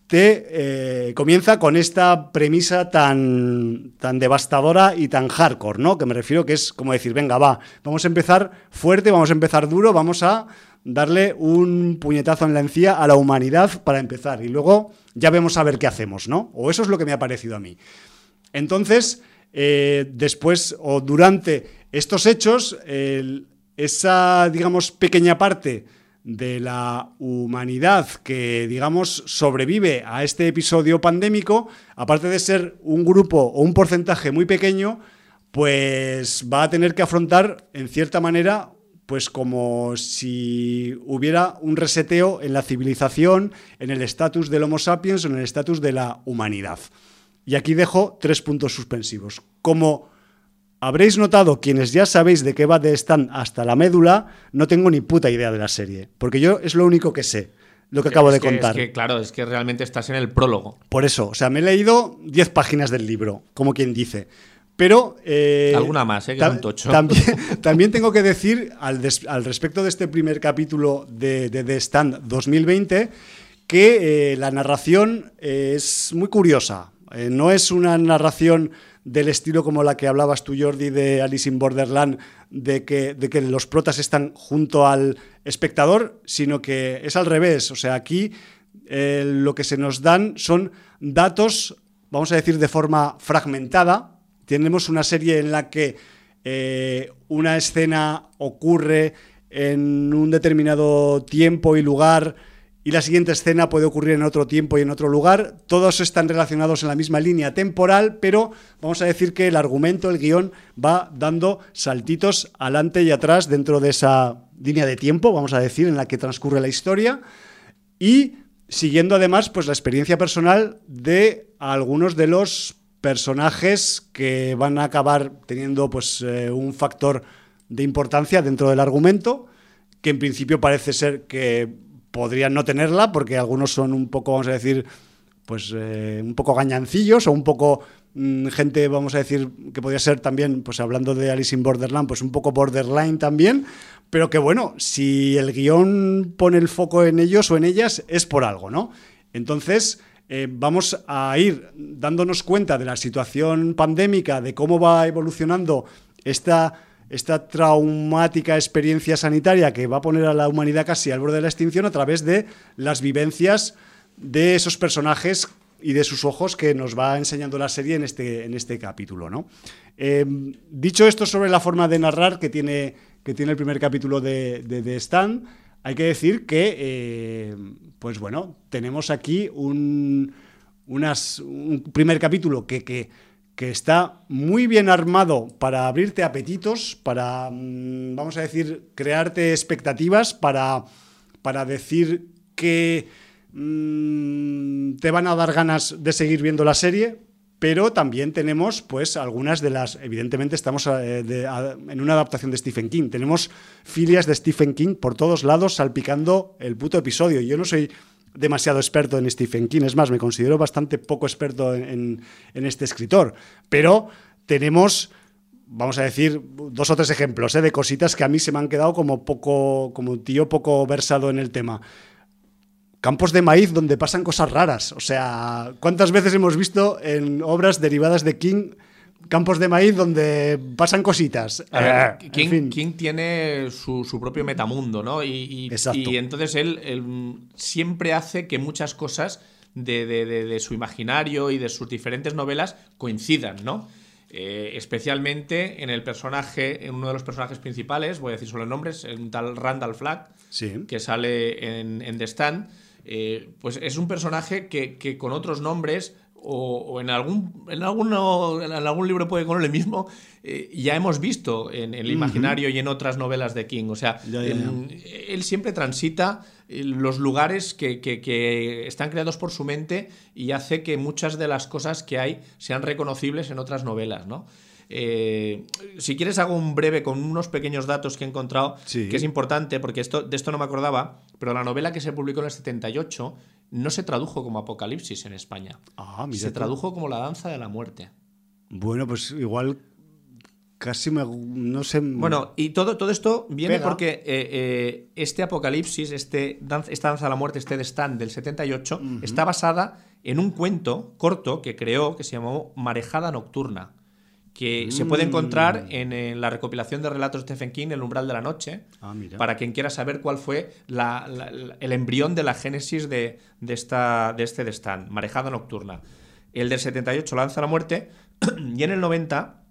te eh, comienza con esta premisa tan, tan devastadora y tan hardcore, ¿no? Que me refiero que es como decir, venga, va, vamos a empezar fuerte, vamos a empezar duro, vamos a darle un puñetazo en la encía a la humanidad para empezar. Y luego ya vemos a ver qué hacemos, ¿no? O eso es lo que me ha parecido a mí. Entonces, eh, después o durante estos hechos, esa, digamos, pequeña parte de la humanidad que, digamos, sobrevive a este episodio pandémico, aparte de ser un grupo o un porcentaje muy pequeño, pues va a tener que afrontar, en cierta manera, pues como si hubiera un reseteo en la civilización, en el estatus del Homo sapiens en el estatus de la humanidad. Y aquí dejo tres puntos suspensivos. Como habréis notado, quienes ya sabéis de qué va de Stan hasta la médula, no tengo ni puta idea de la serie. Porque yo es lo único que sé, lo que acabo de que- contar. Es que, claro, es que realmente estás en el prólogo. Por eso, o sea, me he leído 10 páginas del libro, como quien dice. Pero. eh, Alguna más, ¿eh? Que un tocho. También, [laughs] también tengo que decir, al, respecto de este primer capítulo de, de The Stand 2020, que eh, la narración es muy curiosa. Eh, no es una narración del estilo como la que hablabas tú, Jordi, de Alice in Borderland, de que, de que los protas están junto al espectador, sino que es al revés. O sea, aquí eh, lo que se nos dan son datos, vamos a decir, de forma fragmentada. Tenemos una serie en la que eh, una escena ocurre en un determinado tiempo y lugar y la siguiente escena puede ocurrir en otro tiempo y en otro lugar. Todos están relacionados en la misma línea temporal, pero vamos a decir que el argumento, el guion, va dando saltitos adelante y atrás dentro de esa línea de tiempo, vamos a decir, en la que transcurre la historia. Y siguiendo además pues, la experiencia personal de algunos de los personajes que van a acabar teniendo pues, eh, un factor de importancia dentro del argumento, que en principio parece ser que podrían no tenerla, porque algunos son un poco, vamos a decir, pues eh, un poco gañancillos o un poco mm, gente, vamos a decir, que podría ser también, pues hablando de Alice in Borderland, pues un poco borderline también, pero que bueno, si el guion pone el foco en ellos o en ellas, es por algo, ¿no? Entonces, eh, vamos a ir dándonos cuenta de la situación pandémica, de cómo va evolucionando esta, esta traumática experiencia sanitaria que va a poner a la humanidad casi al borde de la extinción a través de las vivencias de esos personajes y de sus ojos que nos va enseñando la serie en este, en este capítulo. ¿no? Eh, dicho esto sobre la forma de narrar que tiene, que tiene el primer capítulo de, de, de Stan, hay que decir que, eh, pues bueno, tenemos aquí un, unas, un primer capítulo que, que, que, está muy bien armado para abrirte apetitos, para, mm, vamos a decir, crearte expectativas, para, para decir que mmm, te van a dar ganas de seguir viendo la serie, pero también tenemos pues algunas de las evidentemente estamos eh, en una adaptación de Stephen King. Tenemos filias de Stephen King por todos lados salpicando el puto episodio. Yo no soy demasiado experto en Stephen King, es más, me considero bastante poco experto en, este escritor, pero tenemos vamos a decir, dos o tres ejemplos ¿eh? de cositas que a mí se me han quedado como poco, como tío poco versado en el tema. Campos de maíz donde pasan cosas raras. O sea, ¿cuántas veces hemos visto en obras derivadas de King campos de maíz donde pasan cositas. Eh, King, tiene su, propio metamundo, ¿no? Y, y, entonces él, siempre hace que muchas cosas de, su imaginario y de sus diferentes novelas coincidan, ¿no? Eh, especialmente en el personaje, en uno de los personajes principales, voy a decir solo el nombre, es un tal Randall Flagg, que sale en, en The Stand. Eh, pues es un personaje que, que, con otros nombres o, en, algún, en, alguno, en algún libro puede con el mismo, eh, ya hemos visto en, el imaginario y en otras novelas de King. O sea, él siempre transita eh, los lugares que, que, están creados por su mente y hace que muchas de las cosas que hay sean reconocibles en otras novelas, ¿no? Eh, si quieres hago un breve con unos pequeños datos que he encontrado, que es importante, porque esto, de esto no me acordaba, pero la novela que se publicó en el 78 no se tradujo como Apocalipsis en España. Ah, se tradujo como La Danza de la Muerte. Bueno, pues igual casi me. No sé. Bueno, y todo, todo esto viene porque eh, eh, este Apocalipsis, este esta Danza de la Muerte, este de Stan del 78, está basada en un cuento corto que creó que se llamó Marejada Nocturna que se puede encontrar mm. en, la recopilación de relatos de Stephen King, El umbral de la noche, ah, para quien quiera saber cuál fue el embrión de la génesis de, esta, de este de Stan, Marejada Nocturna. El del 78 lanza la muerte [clears throat] y en el 90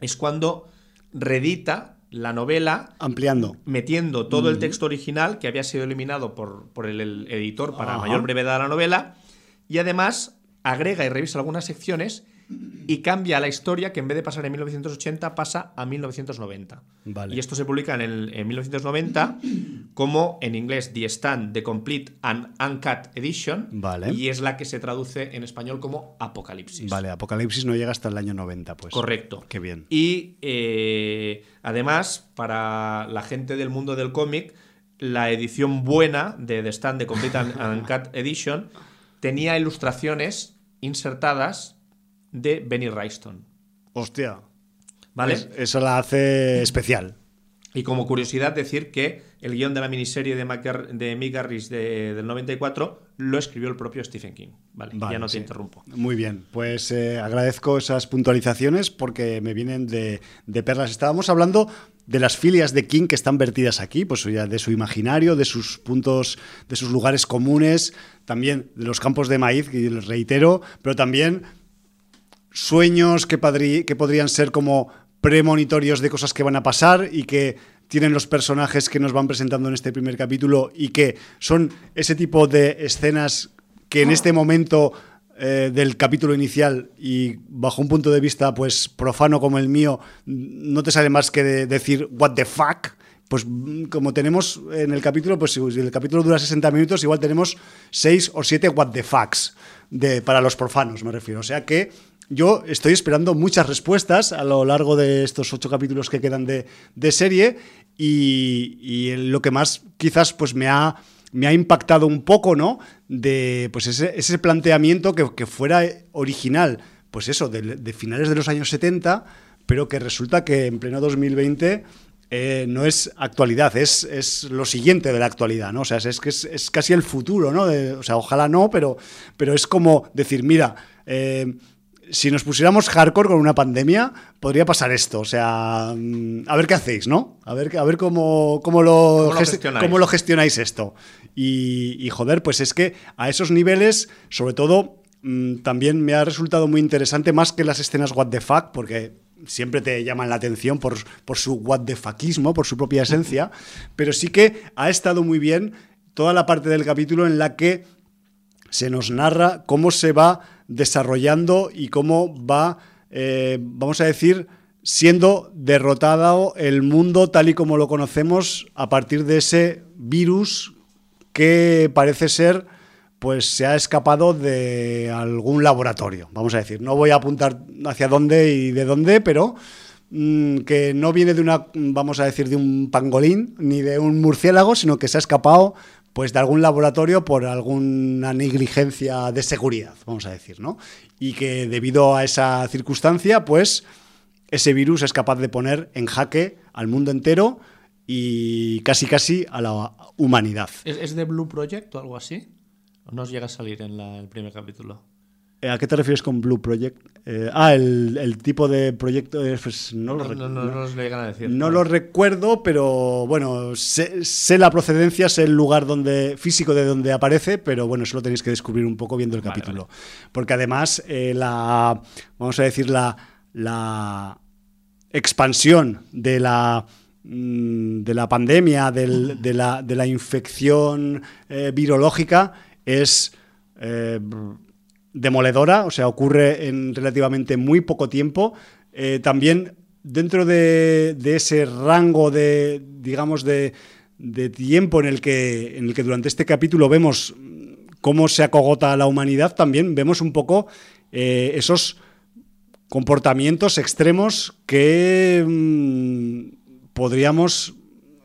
es cuando redita la novela ampliando metiendo todo el mm. texto original que había sido eliminado por, por el, editor para mayor brevedad de la novela y además agrega y revisa algunas secciones y cambia la historia que en vez de pasar en 1980 pasa a 1990. Y esto se publica en, el, 1990 como en inglés The Stand, The Complete and Uncut Edition. Y es la que se traduce en español como Apocalipsis. Vale, Apocalipsis no llega hasta el año 90, pues. Correcto. Qué bien. Y eh, además, para la gente del mundo del cómic, la edición buena de The Stand, The Complete and [laughs] Uncut Edition tenía ilustraciones insertadas de Benny Ryston. Hostia. ¿Vale? eso la hace especial. Y como curiosidad decir que el guion de la miniserie de, de Mick Garris del 94 lo escribió el propio Stephen King. Vale, ya no te interrumpo. Muy bien, pues eh, agradezco esas puntualizaciones porque me vienen de, de, perlas. Estábamos hablando de las filias de King que están vertidas aquí, pues ya de su imaginario, de sus puntos, de sus lugares comunes, también de los campos de maíz, que les reitero, pero también sueños que, podrían ser como premonitorios de cosas que van a pasar y que tienen los personajes que nos van presentando en este primer capítulo y que son ese tipo de escenas que en este momento eh, del capítulo inicial y bajo un punto de vista pues profano como el mío no te sale más que decir what the fuck pues como tenemos en el capítulo pues si el capítulo dura 60 minutos igual tenemos 6 o 7 what the fucks de, para los profanos me refiero. O sea que yo estoy esperando muchas respuestas a lo largo de estos ocho capítulos que quedan de, serie y, lo que más quizás pues me ha, me ha impactado un poco, ¿no? De pues ese, planteamiento que, fuera original, pues eso, de, finales de los años 70, pero que resulta que en pleno 2020 eh, no es actualidad, es, es, lo siguiente de la actualidad, ¿no? O sea, es, que es, casi el futuro, ¿no? o sea, ojalá no, pero, pero es como decir, mira, eh, si nos pusiéramos hardcore con una pandemia, podría pasar esto. O sea, mm, a ver qué hacéis, ¿no? A ver, a ver cómo, cómo, lo, lo gestionáis esto. Y, joder, pues es que a esos niveles, sobre todo, mm, también me ha resultado muy interesante, más que las escenas what the fuck, porque siempre te llaman la atención por, por su what the fuckismo, por su propia esencia, pero sí que ha estado muy bien toda la parte del capítulo en la que se nos narra cómo se va desarrollando y cómo va, eh, vamos a decir, siendo derrotado el mundo tal y como lo conocemos a partir de ese virus que parece ser pues se ha escapado de algún laboratorio, vamos a decir. No voy a apuntar hacia dónde y de dónde, pero mm, que no viene de una, vamos a decir, de un pangolín ni de un murciélago, sino que se ha escapado pues de algún laboratorio por alguna negligencia de seguridad, vamos a decir, ¿no? Y que debido a esa circunstancia, pues ese virus es capaz de poner en jaque al mundo entero y casi casi a la humanidad. ¿Es, de Blue Project o algo así? ¿O no os llega a salir en el primer capítulo? Eh, ¿A qué te refieres con Blue Project? Eh, ah, el, tipo de proyecto. pues no, lo, no, no, llegan a decir. No lo recuerdo, pero bueno, sé, la procedencia, sé el lugar donde, físico de donde aparece, pero bueno, eso lo tenéis que descubrir un poco viendo el capítulo. Porque además, eh, la. Vamos a decir, la, la expansión de la mm, de la pandemia, de, la, de, la, infección virológica es demoledora, o sea, ocurre en relativamente muy poco tiempo. Eh, también dentro de, ese rango de, digamos, de, tiempo en el, que, en el que durante este capítulo vemos cómo se acogota la humanidad, también vemos un poco eh, esos comportamientos extremos que mm, podríamos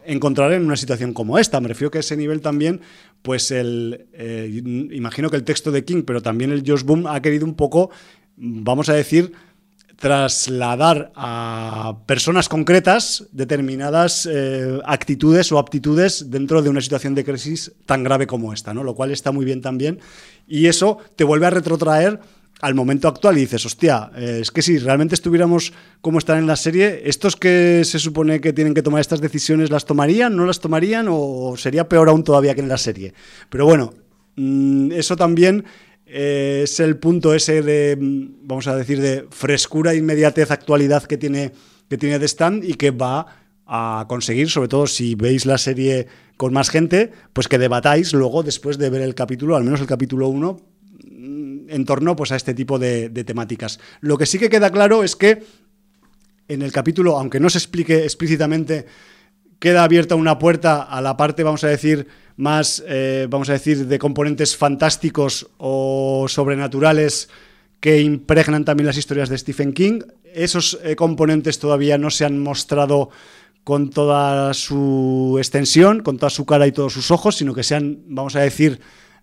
encontrar en una situación como esta. Me refiero que a ese nivel también pues el, eh, imagino que el texto de King, pero también el Josh Boom ha querido un poco, vamos a decir, trasladar a personas concretas determinadas eh, actitudes o aptitudes dentro de una situación de crisis tan grave como esta, ¿no? Lo cual está muy bien también. Y eso te vuelve a retrotraer al momento actual y dices, hostia, eh, es que si realmente estuviéramos como están en la serie, ¿estos que se supone que tienen que tomar estas decisiones las tomarían, no las tomarían o sería peor aún todavía que en la serie? Pero bueno, mm, eso también eh, es el punto ese de, mm, vamos a decir, de frescura, inmediatez, actualidad que tiene, que tiene The Stand y que va a conseguir, sobre todo si veis la serie con más gente, pues que debatáis luego después de ver el capítulo, al menos el capítulo 1, en torno pues, a este tipo de, temáticas. Lo que sí que queda claro es que en el capítulo, aunque no se explique explícitamente, queda abierta una puerta a la parte, vamos a decir, más, eh, vamos a decir, de componentes fantásticos o sobrenaturales que impregnan también las historias de Stephen King. Esos eh, componentes todavía no se han mostrado con toda su extensión, con toda su cara y todos sus ojos, sino que se han, vamos a decir,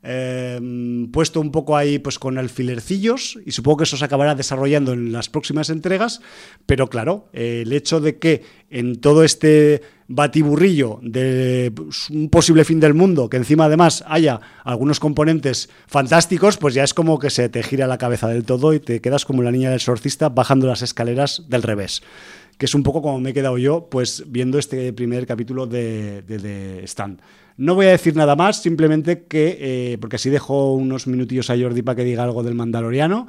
Em, puesto un poco ahí pues con alfilercillos y supongo que eso se acabará desarrollando en las próximas entregas, pero claro, el hecho de que en todo este batiburrillo de pues, un posible fin del mundo, que encima además haya algunos componentes fantásticos, pues ya es como que se te gira la cabeza del todo y te quedas como la niña del exorcista bajando las escaleras del revés que es un poco como me he quedado yo, pues viendo este primer capítulo de, de, Stan. No voy a decir nada más, simplemente que, eh, porque así dejo unos minutillos a Jordi para que diga algo del Mandaloriano,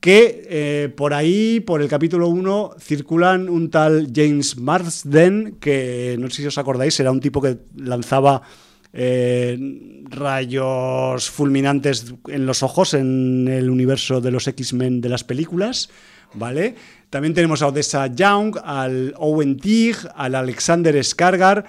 que eh, por ahí, por el capítulo 1, circulan un tal James Marsden, que no sé si os acordáis, era un tipo que lanzaba... Eh, rayos fulminantes en los ojos en el universo de los X-Men de las películas, ¿vale? También tenemos a Odessa Young, al Owen Tig, al Alexander Skargar.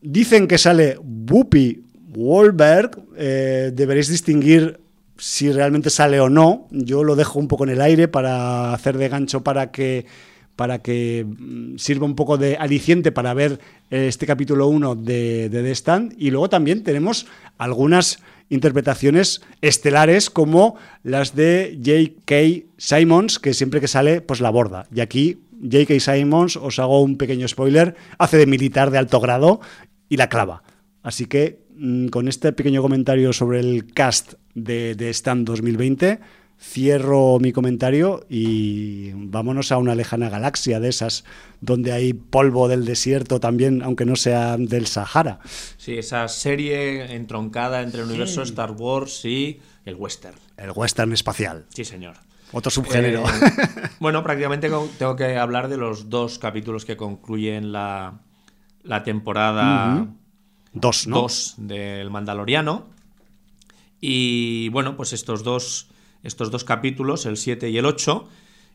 Dicen que sale Whoopi Wahlberg. Eh, deberéis distinguir si realmente sale o no. Yo lo dejo un poco en el aire para hacer de gancho para que para que mm, sirva un poco de aliciente para ver este capítulo 1 de, de The Stand. Y luego también tenemos algunas interpretaciones estelares como las de J.K. Simons, que siempre que sale, pues la borda. Y aquí J.K. Simons, os hago un pequeño spoiler, hace de militar de alto grado y la clava. Así que mm, con este pequeño comentario sobre el cast de, de Stand 2020, cierro mi comentario y vámonos a una lejana galaxia de esas donde hay polvo del desierto también, aunque no sea del Sahara. Sí, esa serie entroncada entre el universo Star Wars y el western. El western espacial. Sí, señor. Otro subgénero. Eh, [laughs] bueno, prácticamente tengo que hablar de los dos capítulos que concluyen la, temporada dos, ¿no? dos del Mandaloriano. Y bueno, pues estos dos estos dos capítulos, el 7 y el 8.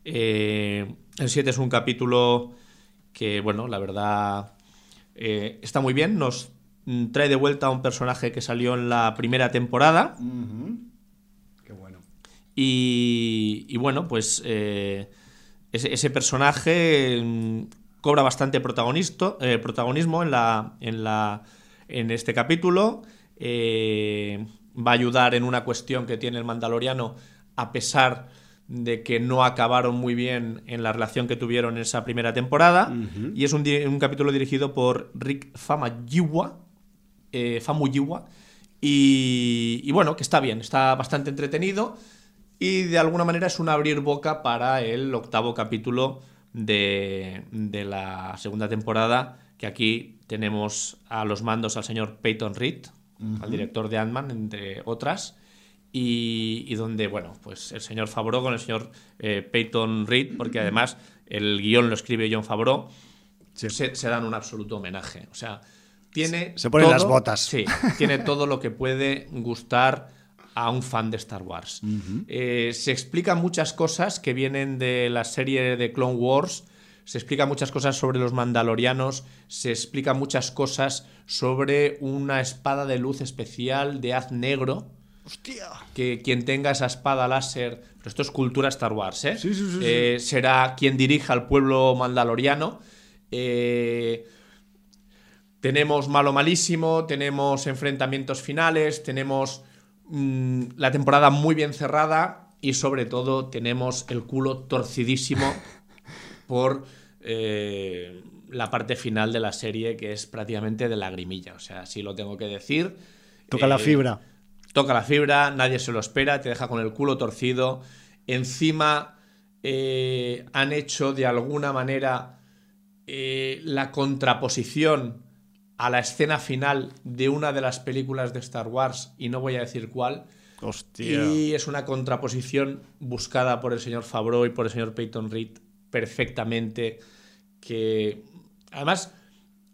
Eh, el 7 es un capítulo que, bueno, la verdad eh, está muy bien. Nos trae de vuelta a un personaje que salió en la primera temporada. Qué bueno. Y, bueno, pues eh, ese, personaje mm, cobra bastante protagonismo en, la, en, la, en este capítulo. eh, va a ayudar en una cuestión que tiene el Mandaloriano, a pesar de que no acabaron muy bien en la relación que tuvieron en esa primera temporada. Y es un, capítulo dirigido por Rick Famuyiwa. Eh, Famuyiwa y, y, bueno, que está bien, está bastante entretenido. Y de alguna manera es un abrir boca para el octavo capítulo de, de la segunda temporada. Que aquí tenemos a los mandos al señor Peyton Reed, al director de Ant-Man, entre otras. Y, donde, bueno, pues el señor Favreau con el señor eh, Peyton Reed, porque además el guion lo escribe John Favreau, se, dan un absoluto homenaje. O sea, tiene. Se ponen las botas. Sí, tiene todo lo que puede gustar a un fan de Star Wars. Eh, se explican muchas cosas que vienen de la serie de Clone Wars se explica muchas cosas sobre los mandalorianos, se explica muchas cosas sobre una espada de luz especial de haz negro. Hostia. Que quien tenga esa espada láser, pero esto es cultura Star Wars, ¿eh? Sí, sí, sí, eh, será quien dirija al pueblo mandaloriano. Eh, tenemos malo malísimo, tenemos enfrentamientos finales, tenemos mm, la temporada muy bien cerrada y sobre todo tenemos el culo torcidísimo [laughs] por eh, la parte final de la serie, que es prácticamente de lagrimilla. O sea, así lo tengo que decir. Toca la eh, fibra. Toca la fibra, nadie se lo espera, te deja con el culo torcido. Encima eh, han hecho de alguna manera la contraposición a la escena final de una de las películas de Star Wars, y no voy a decir cuál. Hostia. Y es una contraposición buscada por el señor Favreau y por el señor Peyton Reed perfectamente que... Además,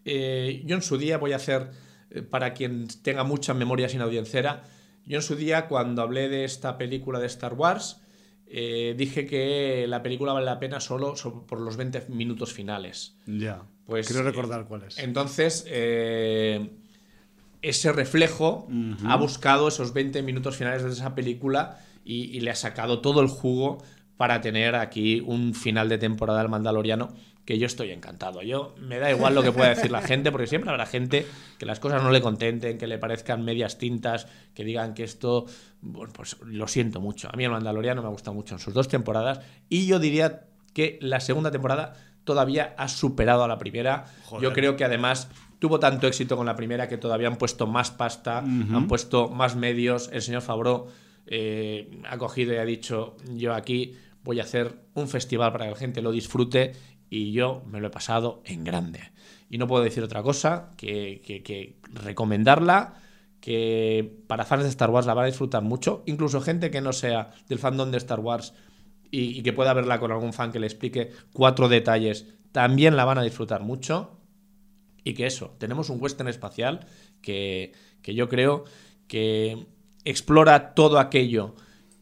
eh, yo en su día voy a hacer, eh, para quien tenga mucha memoria sin audiencera, yo en su día cuando hablé de esta película de Star Wars, eh, dije que la película vale la pena solo, por los 20 minutos finales. Ya. Pues, Quiero recordar cuál es. Entonces, ese reflejo ha buscado esos 20 minutos finales de esa película y, le ha sacado todo el jugo para tener aquí un final de temporada del Mandaloriano que yo estoy encantado. Yo me da igual lo que pueda decir la gente, porque siempre habrá gente que las cosas no le contenten, que le parezcan medias tintas, que digan que esto, bueno, pues lo siento mucho. A mí el Mandaloriano me ha gustado mucho en sus dos temporadas y yo diría que la segunda temporada todavía ha superado a la primera. Yo creo que además tuvo tanto éxito con la primera que todavía han puesto más pasta, han puesto más medios. El señor Fabro eh, ha cogido y ha dicho, yo aquí voy a hacer un festival para que la gente lo disfrute y yo me lo he pasado en grande. Y no puedo decir otra cosa que, recomendarla, que para fans de Star Wars la van a disfrutar mucho, incluso gente que no sea del fandom de Star Wars y, que pueda verla con algún fan que le explique cuatro detalles, también la van a disfrutar mucho. Y que eso, tenemos un western espacial que, que yo creo que explora todo aquello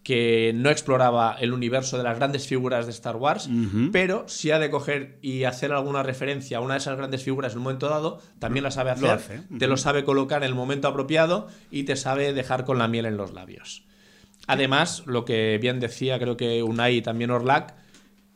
que no exploraba el universo de las grandes figuras de Star Wars, pero si ha de coger y hacer alguna referencia a una de esas grandes figuras en un momento dado, también la sabe hacer, te lo sabe colocar en el momento apropiado y te sabe dejar con la miel en los labios. Además, lo que bien decía, creo que Unai y también Orlac,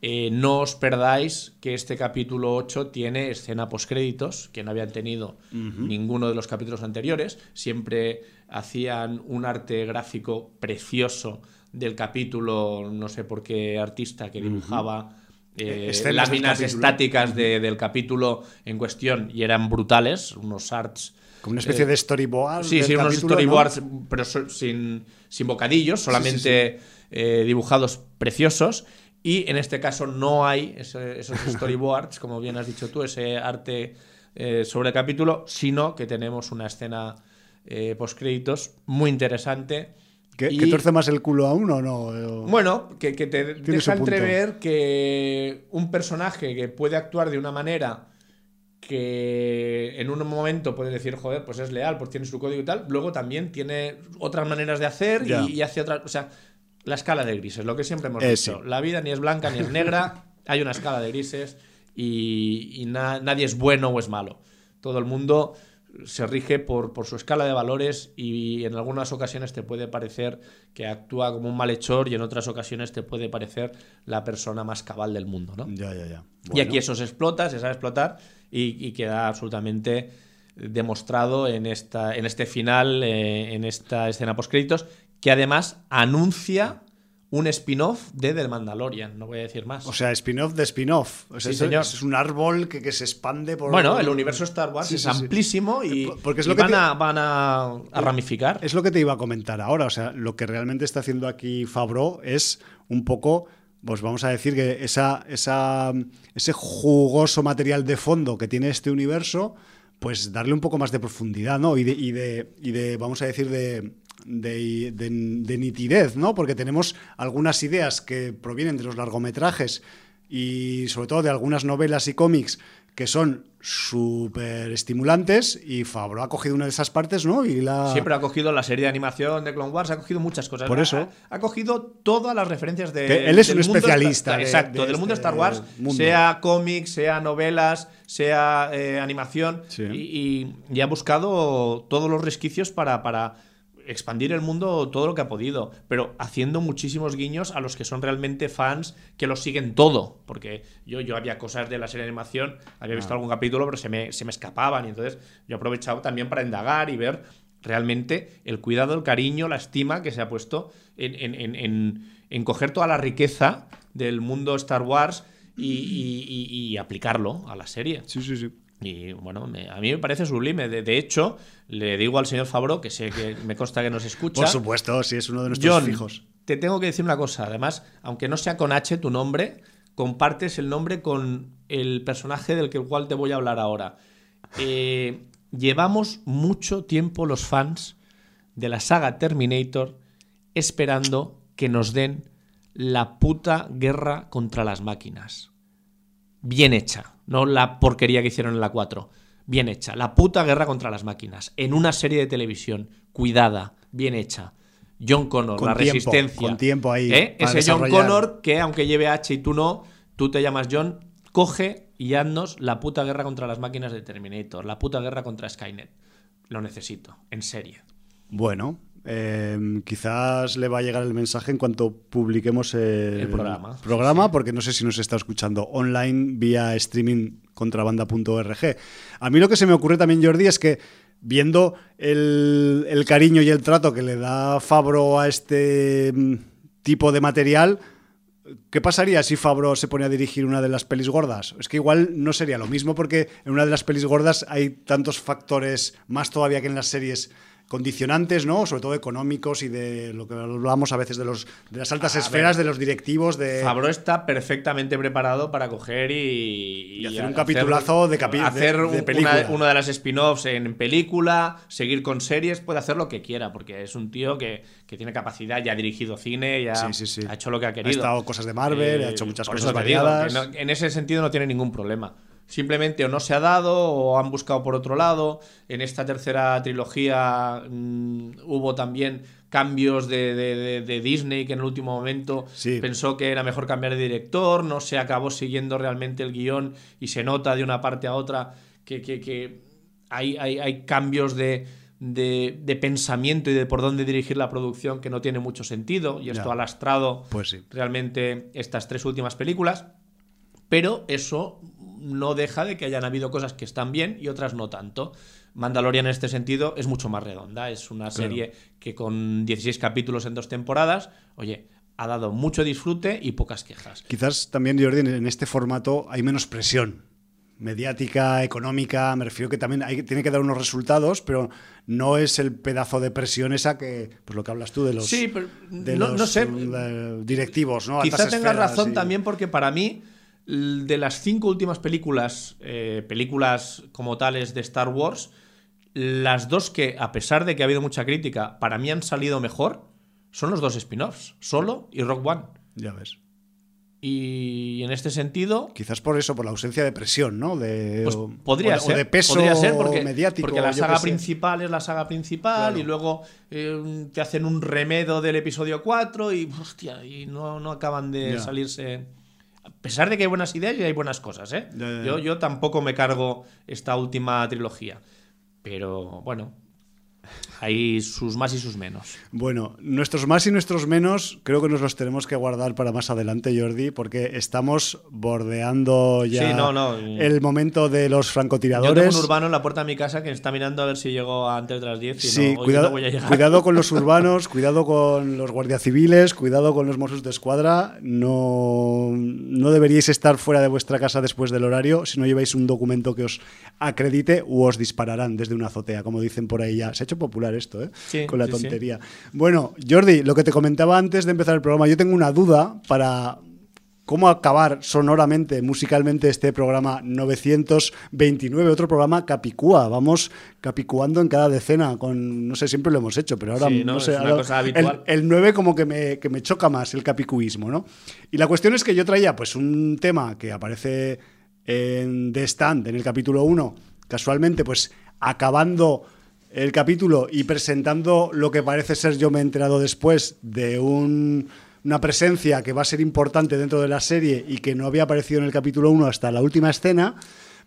eh, no os perdáis que este capítulo 8 tiene escena postcréditos, que no habían tenido ninguno de los capítulos anteriores. Siempre hacían un arte gráfico precioso del capítulo, no sé por qué artista que dibujaba eh, láminas estáticas del capítulo en cuestión y eran brutales, unos arts. Como una especie de storyboard. Sí, sí, unos storyboards, pero sin, sin, bocadillos, solamente eh, dibujados preciosos. Y en este caso no hay esos [laughs] storyboards, como bien has dicho tú, ese arte eh, sobre el capítulo, sino que tenemos una escena eh, postcréditos muy interesante ¿Que, y... torce más el culo a uno o no? Bueno, que, te deja entrever que un personaje que puede actuar de una manera que en un momento puede decir, joder, pues es leal, pues tiene su código y tal, luego también tiene otras maneras de hacer y, hace otras. O sea, la escala de grises, lo que siempre hemos dicho. La vida ni es blanca ni es [laughs] negra, hay una escala de grises y, nadie es bueno o es malo. Todo el mundo se rige por, por, su escala de valores y en algunas ocasiones te puede parecer que actúa como un malhechor y en otras ocasiones te puede parecer la persona más cabal del mundo, ¿no? Ya, ya, ya. Y aquí eso se explota, se sabe explotar y, queda absolutamente demostrado en, esta, en este final, eh, en esta escena post-créditos, que además anuncia un spin-off de The Mandalorian, no voy a decir más. O sea, spin-off de spin-off. sí, señor. Es un árbol que, se expande por... Bueno, el universo Star Wars es amplísimo y, Porque es lo que van, a, van a, ramificar. Es lo que te iba a comentar ahora. O sea, lo que realmente está haciendo aquí Fabro es un poco pues vamos a decir que esa, esa, ese jugoso material de fondo que tiene este universo, pues darle un poco más de profundidad, ¿no? Y de, y de, y de vamos a decir, de, de, nitidez, ¿no? Porque tenemos algunas ideas que provienen de los largometrajes y sobre todo de algunas novelas y cómics que son súper estimulantes y Fabro ha cogido una de esas partes, ¿no? Y la... Siempre ha cogido la serie de animación de Clone Wars, ha cogido muchas cosas. Por eso. Ha, cogido todas las referencias de... él es un especialista. exacto, del mundo este Star Wars, sea cómics, sea novelas, sea eh, animación, y, y, ha buscado todos los resquicios para... para expandir el mundo todo lo que ha podido, pero haciendo muchísimos guiños a los que son realmente fans que lo siguen todo. Porque yo, yo había cosas de la serie de animación, había visto ah. algún capítulo, pero se me, se me escapaban. Y entonces yo he aprovechado también para indagar y ver realmente el cuidado, el cariño, la estima que se ha puesto en, en, en, en coger toda la riqueza del mundo Star Wars y, y aplicarlo a la serie. Sí, sí, sí. Y bueno, a mí me parece sublime. De, hecho, le digo al señor Fabro, que sé que me consta que nos escucha. Por supuesto, sí, es uno de nuestros hijos. Te tengo que decir una cosa. Además, aunque no sea con H tu nombre, compartes el nombre con el personaje del cual te voy a hablar ahora. Eh, llevamos mucho tiempo los fans de la saga Terminator esperando que nos den la puta guerra contra las máquinas. Bien hecha no la porquería que hicieron en la 4. Bien hecha. La puta guerra contra las máquinas. En una serie de televisión. Cuidada. Bien hecha. John Connor, la resistencia. Con tiempo ahí. ¿Eh? Ese John Connor que, aunque lleve H y tú no, tú te llamas John, coge y haznos la puta guerra contra las máquinas de Terminator. La puta guerra contra Skynet. Lo necesito. En serio. Bueno, Em, quizás le va a llegar el mensaje en cuanto publiquemos el, programa, programa porque no sé si nos está escuchando online vía streaming contrabanda.org. A mí lo que se me ocurre también, Jordi, es que viendo el, el cariño y el trato que le da Fabro a este mm, tipo de material, ¿Qué pasaría si Fabro se pone a dirigir una de las pelis gordas? Es que igual no sería lo mismo porque en una de las pelis gordas hay tantos factores más todavía que en las series condicionantes, ¿no? Sobre todo económicos y de lo que hablamos a veces de los de las altas esferas de los directivos de Fabro está perfectamente preparado para coger y, hacer un capitulazo de, capi hacer de, película. Una, de las spin-offs en película, seguir con series, puede hacer lo que quiera porque es un tío que, tiene capacidad, ya ha dirigido cine, ya ha hecho lo que ha querido. Ha estado cosas de Marvel, ha hecho muchas cosas variadas. en ese sentido no tiene ningún problema simplemente o no se ha dado o han buscado por otro lado. En esta tercera trilogía mm, hubo también cambios de, Disney que en el último momento pensó que era mejor cambiar de director, no se acabó siguiendo realmente el guion y se nota de una parte a otra que, hay, hay, cambios de, pensamiento y de por dónde dirigir la producción que no tiene mucho sentido y esto ha lastrado pues realmente estas tres últimas películas. Pero eso no deja de que hayan habido cosas que están bien y otras no tanto. Mandalorian en este sentido es mucho más redonda. Es una serie que con 16 capítulos en dos temporadas, oye, ha dado mucho disfrute y pocas quejas. Quizás también, Jordi, en este formato hay menos presión mediática, económica, me refiero que también hay, tiene que dar unos resultados, pero no es el pedazo de presión esa que, pues lo que hablas tú de los, sí, no, sé. Eh, directivos, ¿no? Quizás tengas razón también porque para mí de las cinco últimas películas, eh, películas como tales de Star Wars, las dos que, a pesar de que ha habido mucha crítica, para mí han salido mejor, son los dos spin-offs, Solo y Rock One. Ya ves. Y en este sentido. Quizás por eso, por la ausencia de presión, ¿no? De, pues podría ser. de peso podría ser porque, mediático. Porque la saga principal es la saga principal y luego eh, te hacen un remedo del episodio 4 y, hostia, y no, no acaban de salirse. A pesar de que hay buenas ideas y hay buenas cosas, ¿eh? Yo, yo tampoco me cargo esta última trilogía. Pero bueno, Hay sus más y sus menos. Bueno, nuestros más y nuestros menos creo que nos los tenemos que guardar para más adelante, Jordi, porque estamos bordeando ya el momento de los francotiradores. Yo tengo un urbano en la puerta de mi casa que está mirando a ver si llego antes de las 10 y sí, cuidado, cuidado con los [laughs] urbanos, cuidado con los guardias civiles, cuidado con los Mossos de Escuadra. No, no deberíais estar fuera de vuestra casa después del horario si no lleváis un documento que os acredite o os dispararán desde una azotea, como dicen por ahí ya. Se ha hecho popular esto, ¿eh? Con la tontería. Bueno, Jordi, lo que te comentaba antes de empezar el programa, yo tengo una duda para cómo acabar sonoramente, musicalmente este programa 929, otro programa Capicúa. Vamos capicuando en cada decena, con, no sé, siempre lo hemos hecho, pero ahora no, sé, El, 9 como que me, que me choca más el capicuismo, ¿no? Y la cuestión es que yo traía pues un tema que aparece en The Stand, en el capítulo 1, casualmente pues acabando el capítulo y presentando lo que parece ser, yo me he enterado después, de una presencia que va a ser importante dentro de la serie y que no había aparecido en el capítulo 1 hasta la última escena.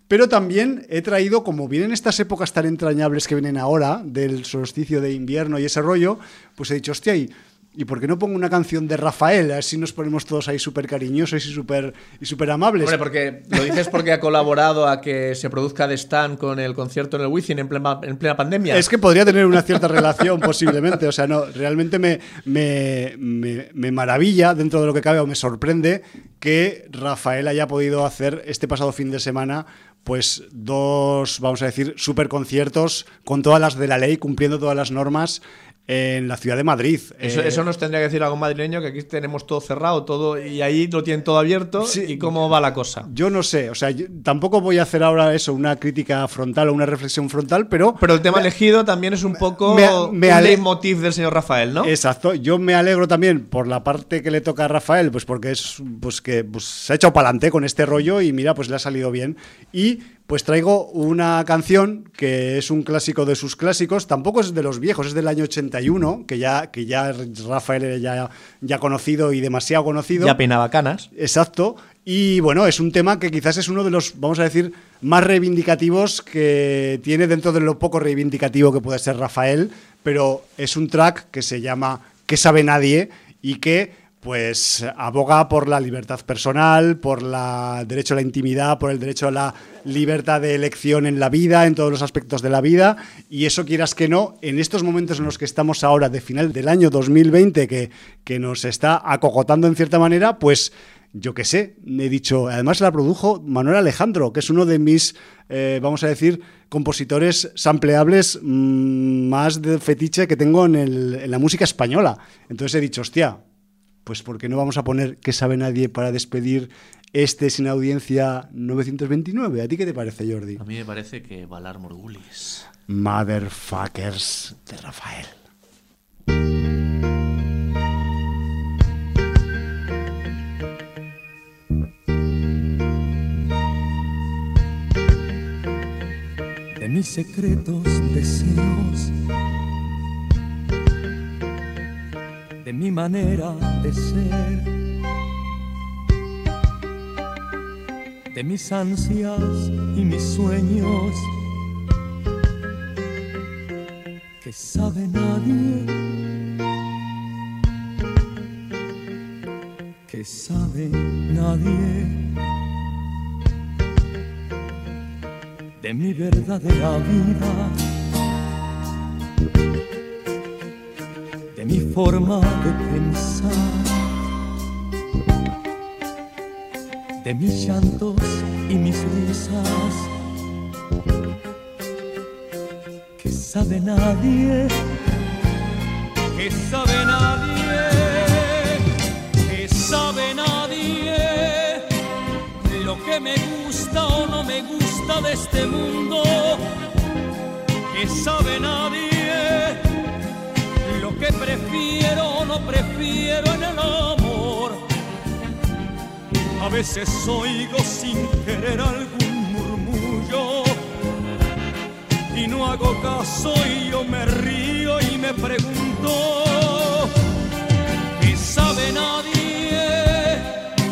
Pero también he traído, como vienen estas épocas tan entrañables que vienen ahora, del solsticio de invierno y ese rollo, pues he dicho, hostia, y ¿Y por qué no pongo una canción de Rafael? A ver si nos ponemos todos ahí súper cariñosos y súper y super amables. Hombre, porque lo dices porque ha colaborado a que se produzca de Stan con el concierto en el Wizzing en plena, en plena pandemia. Es que podría tener una cierta relación, posiblemente. O sea, no, realmente me, me, me, maravilla, dentro de lo que cabe, o me sorprende que Rafael haya podido hacer este pasado fin de semana pues dos, vamos a decir, super conciertos con todas las de la ley, cumpliendo todas las normas en la ciudad de Madrid. Eso, eh, nos tendría que decir algún madrileño, que aquí tenemos todo cerrado, todo y ahí lo tienen todo abierto. ¿Y cómo va la cosa? Yo no sé, o sea, tampoco voy a hacer ahora eso, una crítica frontal o una reflexión frontal, pero... Pero el tema elegido también es un poco me, me un leitmotiv del señor Rafael, ¿no? Exacto, yo me alegro también por la parte que le toca a Rafael, pues porque es pues que pues, se ha hecho para adelante con este rollo y mira, pues le ha salido bien. Y pues traigo una canción que es un clásico de sus clásicos, tampoco es de los viejos, es del año 81, que ya, que ya Rafael era ya, ya conocido y demasiado conocido. Ya peinaba canas. Exacto. Y bueno, es un tema que quizás es uno de los, vamos a decir, más reivindicativos que tiene dentro de lo poco reivindicativo que puede ser Rafael, pero es un track que se llama ¿Qué sabe nadie? y que pues aboga por la libertad personal, por el derecho a la intimidad, por el derecho a la libertad de elección en la vida, en todos los aspectos de la vida, y eso quieras que no, en estos momentos en los que estamos ahora de final del año 2020, que, que nos está acogotando en cierta manera, pues yo qué sé, he dicho, además la produjo Manuel Alejandro, que es uno de mis, eh, vamos a decir, compositores sampleables mm, más de fetiche que tengo en, en la música española. Entonces he dicho, hostia, pues ¿por qué no vamos a poner que sabe nadie para despedir este sin audiencia 929? ¿A ti qué te parece, Jordi? A mí me parece que Valar Morgulis. Motherfuckers de Rafael. De mis secretos deseos de mi manera de ser, de mis ansias y mis sueños, que sabe nadie, que sabe nadie. De mi verdadera vida mi forma de pensar, de mis llantos y mis risas, que sabe nadie, que sabe nadie, que sabe nadie lo que me gusta o no me gusta de este mundo, que sabe nadie que prefiero o no prefiero en el amor. A veces oigo sin querer algún murmullo y no hago caso y yo me río y me pregunto, ¿qué sabe nadie?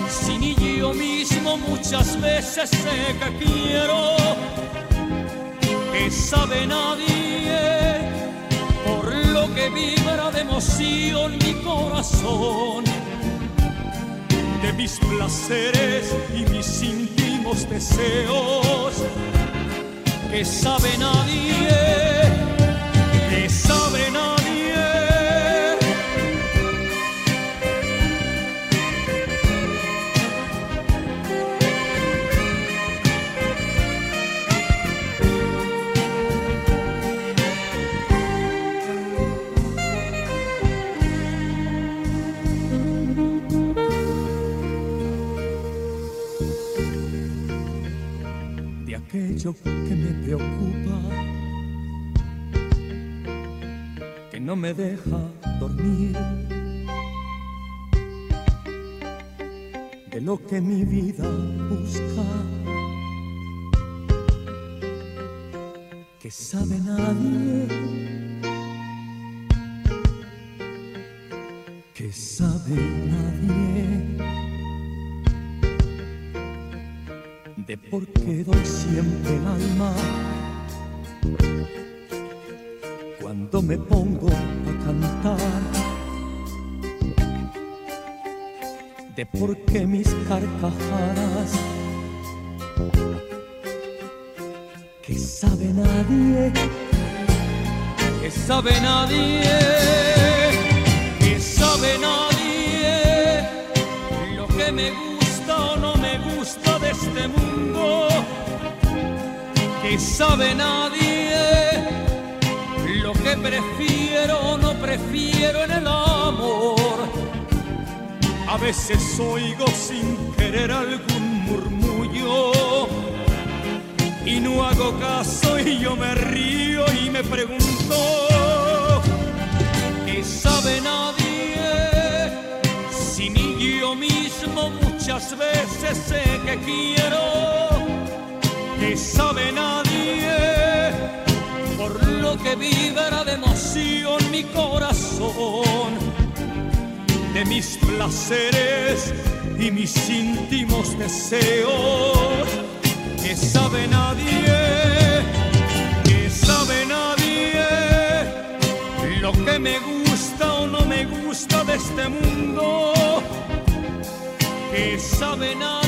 Si ni yo mismo muchas veces sé que quiero, ¿qué sabe nadie? Que vibra de emoción mi corazón, de mis placeres y mis íntimos deseos, que sabe nadie, que sabe nadie. Que me preocupa, que no me deja dormir, de lo que mi vida busca, que sabe nadie, que sabe nadie. De por qué doy siempre el alma. Cuando me pongo a cantar, de por qué mis carcajadas que sabe nadie, que sabe nadie, que sabe nadie lo que me gusta este mundo que sabe nadie lo que prefiero o no prefiero en el amor. A veces oigo sin querer algún murmullo y no hago caso y yo me río y me pregunto, ¿qué sabe nadie si ni yo mismo muchas veces sé que quiero? que sabe nadie, por lo que vibra de emoción mi corazón, de mis placeres y mis íntimos deseos, que sabe nadie, que sabe nadie, lo que me gusta o no me gusta de este mundo, que sabe nadie